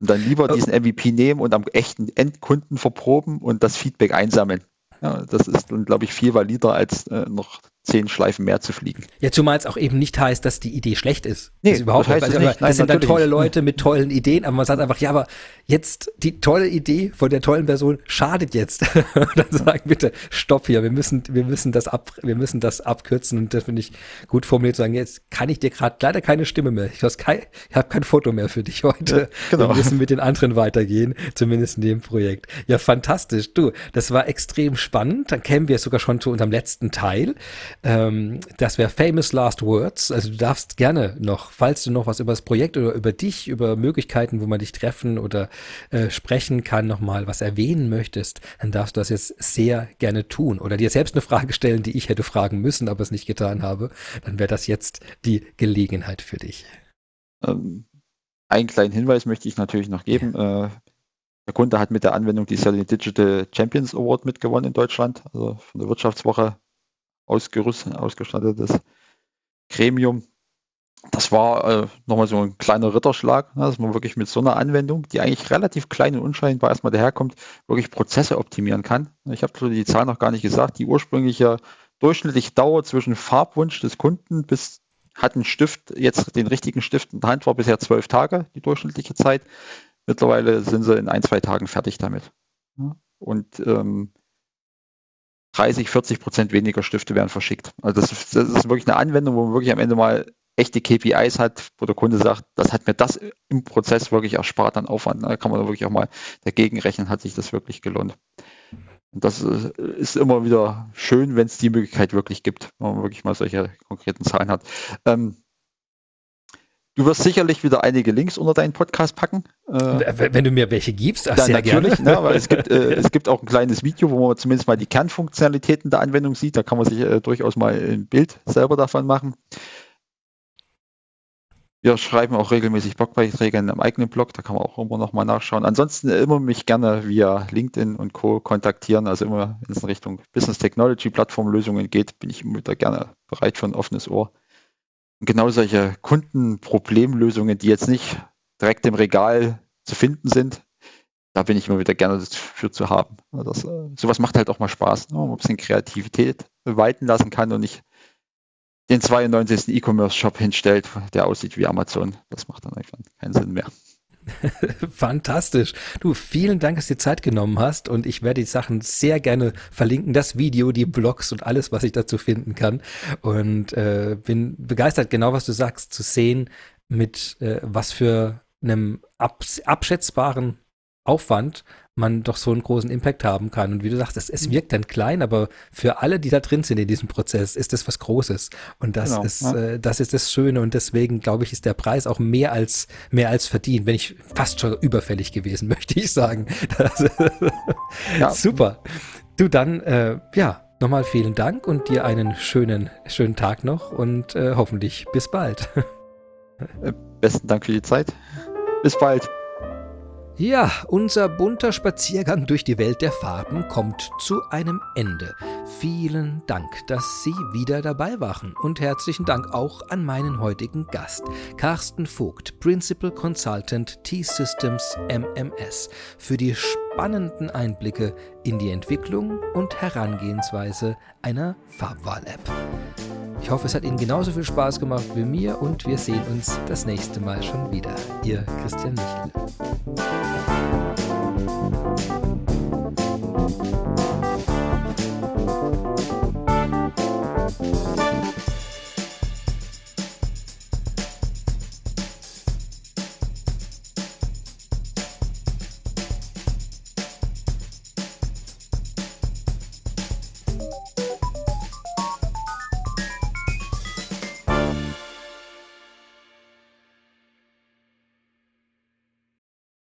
Und dann lieber diesen MVP nehmen und am echten Endkunden verproben und das Feedback einsammeln. Ja, das ist dann, glaube ich, viel valider, als äh, noch zehn Schleifen mehr zu fliegen. Ja, zumal es auch eben nicht heißt, dass die Idee schlecht ist. Nee, das überhaupt das heißt nicht. es Also, nicht. das Nein, sind dann tolle. Leute mit tollen Ideen, aber man sagt einfach, ja, aber jetzt die tolle Idee von der tollen Person schadet jetzt. Und dann sagen bitte, stopp hier, wir müssen, wir müssen das ab, wir müssen das abkürzen und das finde ich gut formuliert zu sagen, jetzt kann ich dir gerade leider keine Stimme mehr. Ich, kein, ich habe kein Foto mehr für dich heute. Ja, genau. Wir müssen mit den anderen weitergehen, zumindest in dem Projekt. Ja, fantastisch. Du, das war extrem spannend. Dann kämen wir sogar schon zu unserem letzten Teil. Ähm, das wäre Famous Last Words. Also du darfst gerne noch, falls du noch was über das Projekt oder über dich, über Möglichkeiten, wo man dich treffen oder äh, sprechen kann, nochmal was erwähnen möchtest, dann darfst du das jetzt sehr gerne tun. Oder dir selbst eine Frage stellen, die ich hätte fragen müssen, aber es nicht getan habe. Dann wäre das jetzt die Gelegenheit für dich. Ähm, einen kleinen Hinweis möchte ich natürlich noch geben. Äh, der Kunde hat mit der Anwendung Jahr den Digital Champions Award mitgewonnen in Deutschland, also von der Wirtschaftswoche ausgestattetes Gremium. Das war äh, nochmal so ein kleiner Ritterschlag, ne, dass man wirklich mit so einer Anwendung, die eigentlich relativ klein und unscheinbar erstmal daherkommt, wirklich Prozesse optimieren kann. Ich habe die Zahl noch gar nicht gesagt. Die ursprüngliche durchschnittliche Dauer zwischen Farbwunsch des Kunden bis hat ein Stift, jetzt den richtigen Stift in der Hand, war bisher zwölf Tage, die durchschnittliche Zeit. Mittlerweile sind sie in ein, zwei Tagen fertig damit. Und ähm, 30, 40 Prozent weniger Stifte werden verschickt. Also das, ist- das ist wirklich eine Anwendung, wo man wirklich am Ende mal echte KPIs hat, wo der Kunde sagt, das hat mir das im Prozess wirklich erspart an Aufwand. Da kann man wirklich auch mal dagegen rechnen, hat sich das wirklich gelohnt. Und das ist ist immer wieder schön, wenn es die Möglichkeit wirklich gibt, wenn man wirklich mal solche konkreten Zahlen hat. Ähm, du wirst sicherlich wieder einige Links unter deinen Podcast packen. Äh, W- Wenn du mir welche gibst, ach, ja, sehr natürlich, gerne. ne, weil es gibt, äh, es gibt auch ein kleines Video, wo man zumindest mal die Kernfunktionalitäten der Anwendung sieht. Da kann man sich äh, durchaus mal ein Bild selber davon machen. Wir schreiben auch regelmäßig Blogbeiträge in einem eigenen Blog, da kann man auch immer noch mal nachschauen. Ansonsten äh, immer mich gerne via LinkedIn und Co. kontaktieren. Also immer, wenn es in Richtung Business Technology Plattformlösungen geht, bin ich immer wieder gerne bereit für ein offenes Ohr. Genau solche Kundenproblemlösungen, die jetzt nicht direkt im Regal zu finden sind, da bin ich immer wieder gerne für zu haben. Also Das, äh, sowas macht halt auch mal Spaß, ne? wo man ein bisschen Kreativität walten lassen kann und nicht den 92. E-Commerce-Shop hinstellt, der aussieht wie Amazon. Das macht dann einfach keinen Sinn mehr. Fantastisch. Du, vielen Dank, dass du dir Zeit genommen hast und ich werde die Sachen sehr gerne verlinken, das Video, die Blogs und alles, was ich dazu finden kann. Und äh, bin begeistert, genau was du sagst, zu sehen, mit äh, was für einem abs abschätzbaren Aufwand man doch so einen großen Impact haben kann. Und wie du sagst, es, es wirkt dann klein, aber für alle, die da drin sind in diesem Prozess, ist das was Großes. Und das Genau, ist, ja. äh, das ist das Schöne. Und deswegen, glaube ich, ist der Preis auch mehr als, mehr als verdient, wenn ich fast schon überfällig gewesen, möchte ich sagen. Das, Ja. Super. Du dann, äh, ja, nochmal vielen Dank und dir einen schönen, schönen Tag noch und äh, hoffentlich bis bald. Besten Dank für die Zeit. Bis bald. Ja, unser bunter Spaziergang durch die Welt der Farben kommt zu einem Ende. Vielen Dank, dass Sie wieder dabei waren und herzlichen Dank auch an meinen heutigen Gast, Carsten Vogt, Principal Consultant T-Systems MMS, für die spannenden Einblicke in die Entwicklung und Herangehensweise einer Farbwahl-App. Ich hoffe, es hat Ihnen genauso viel Spaß gemacht wie mir und wir sehen uns das nächste Mal schon wieder. Ihr Christian Michel.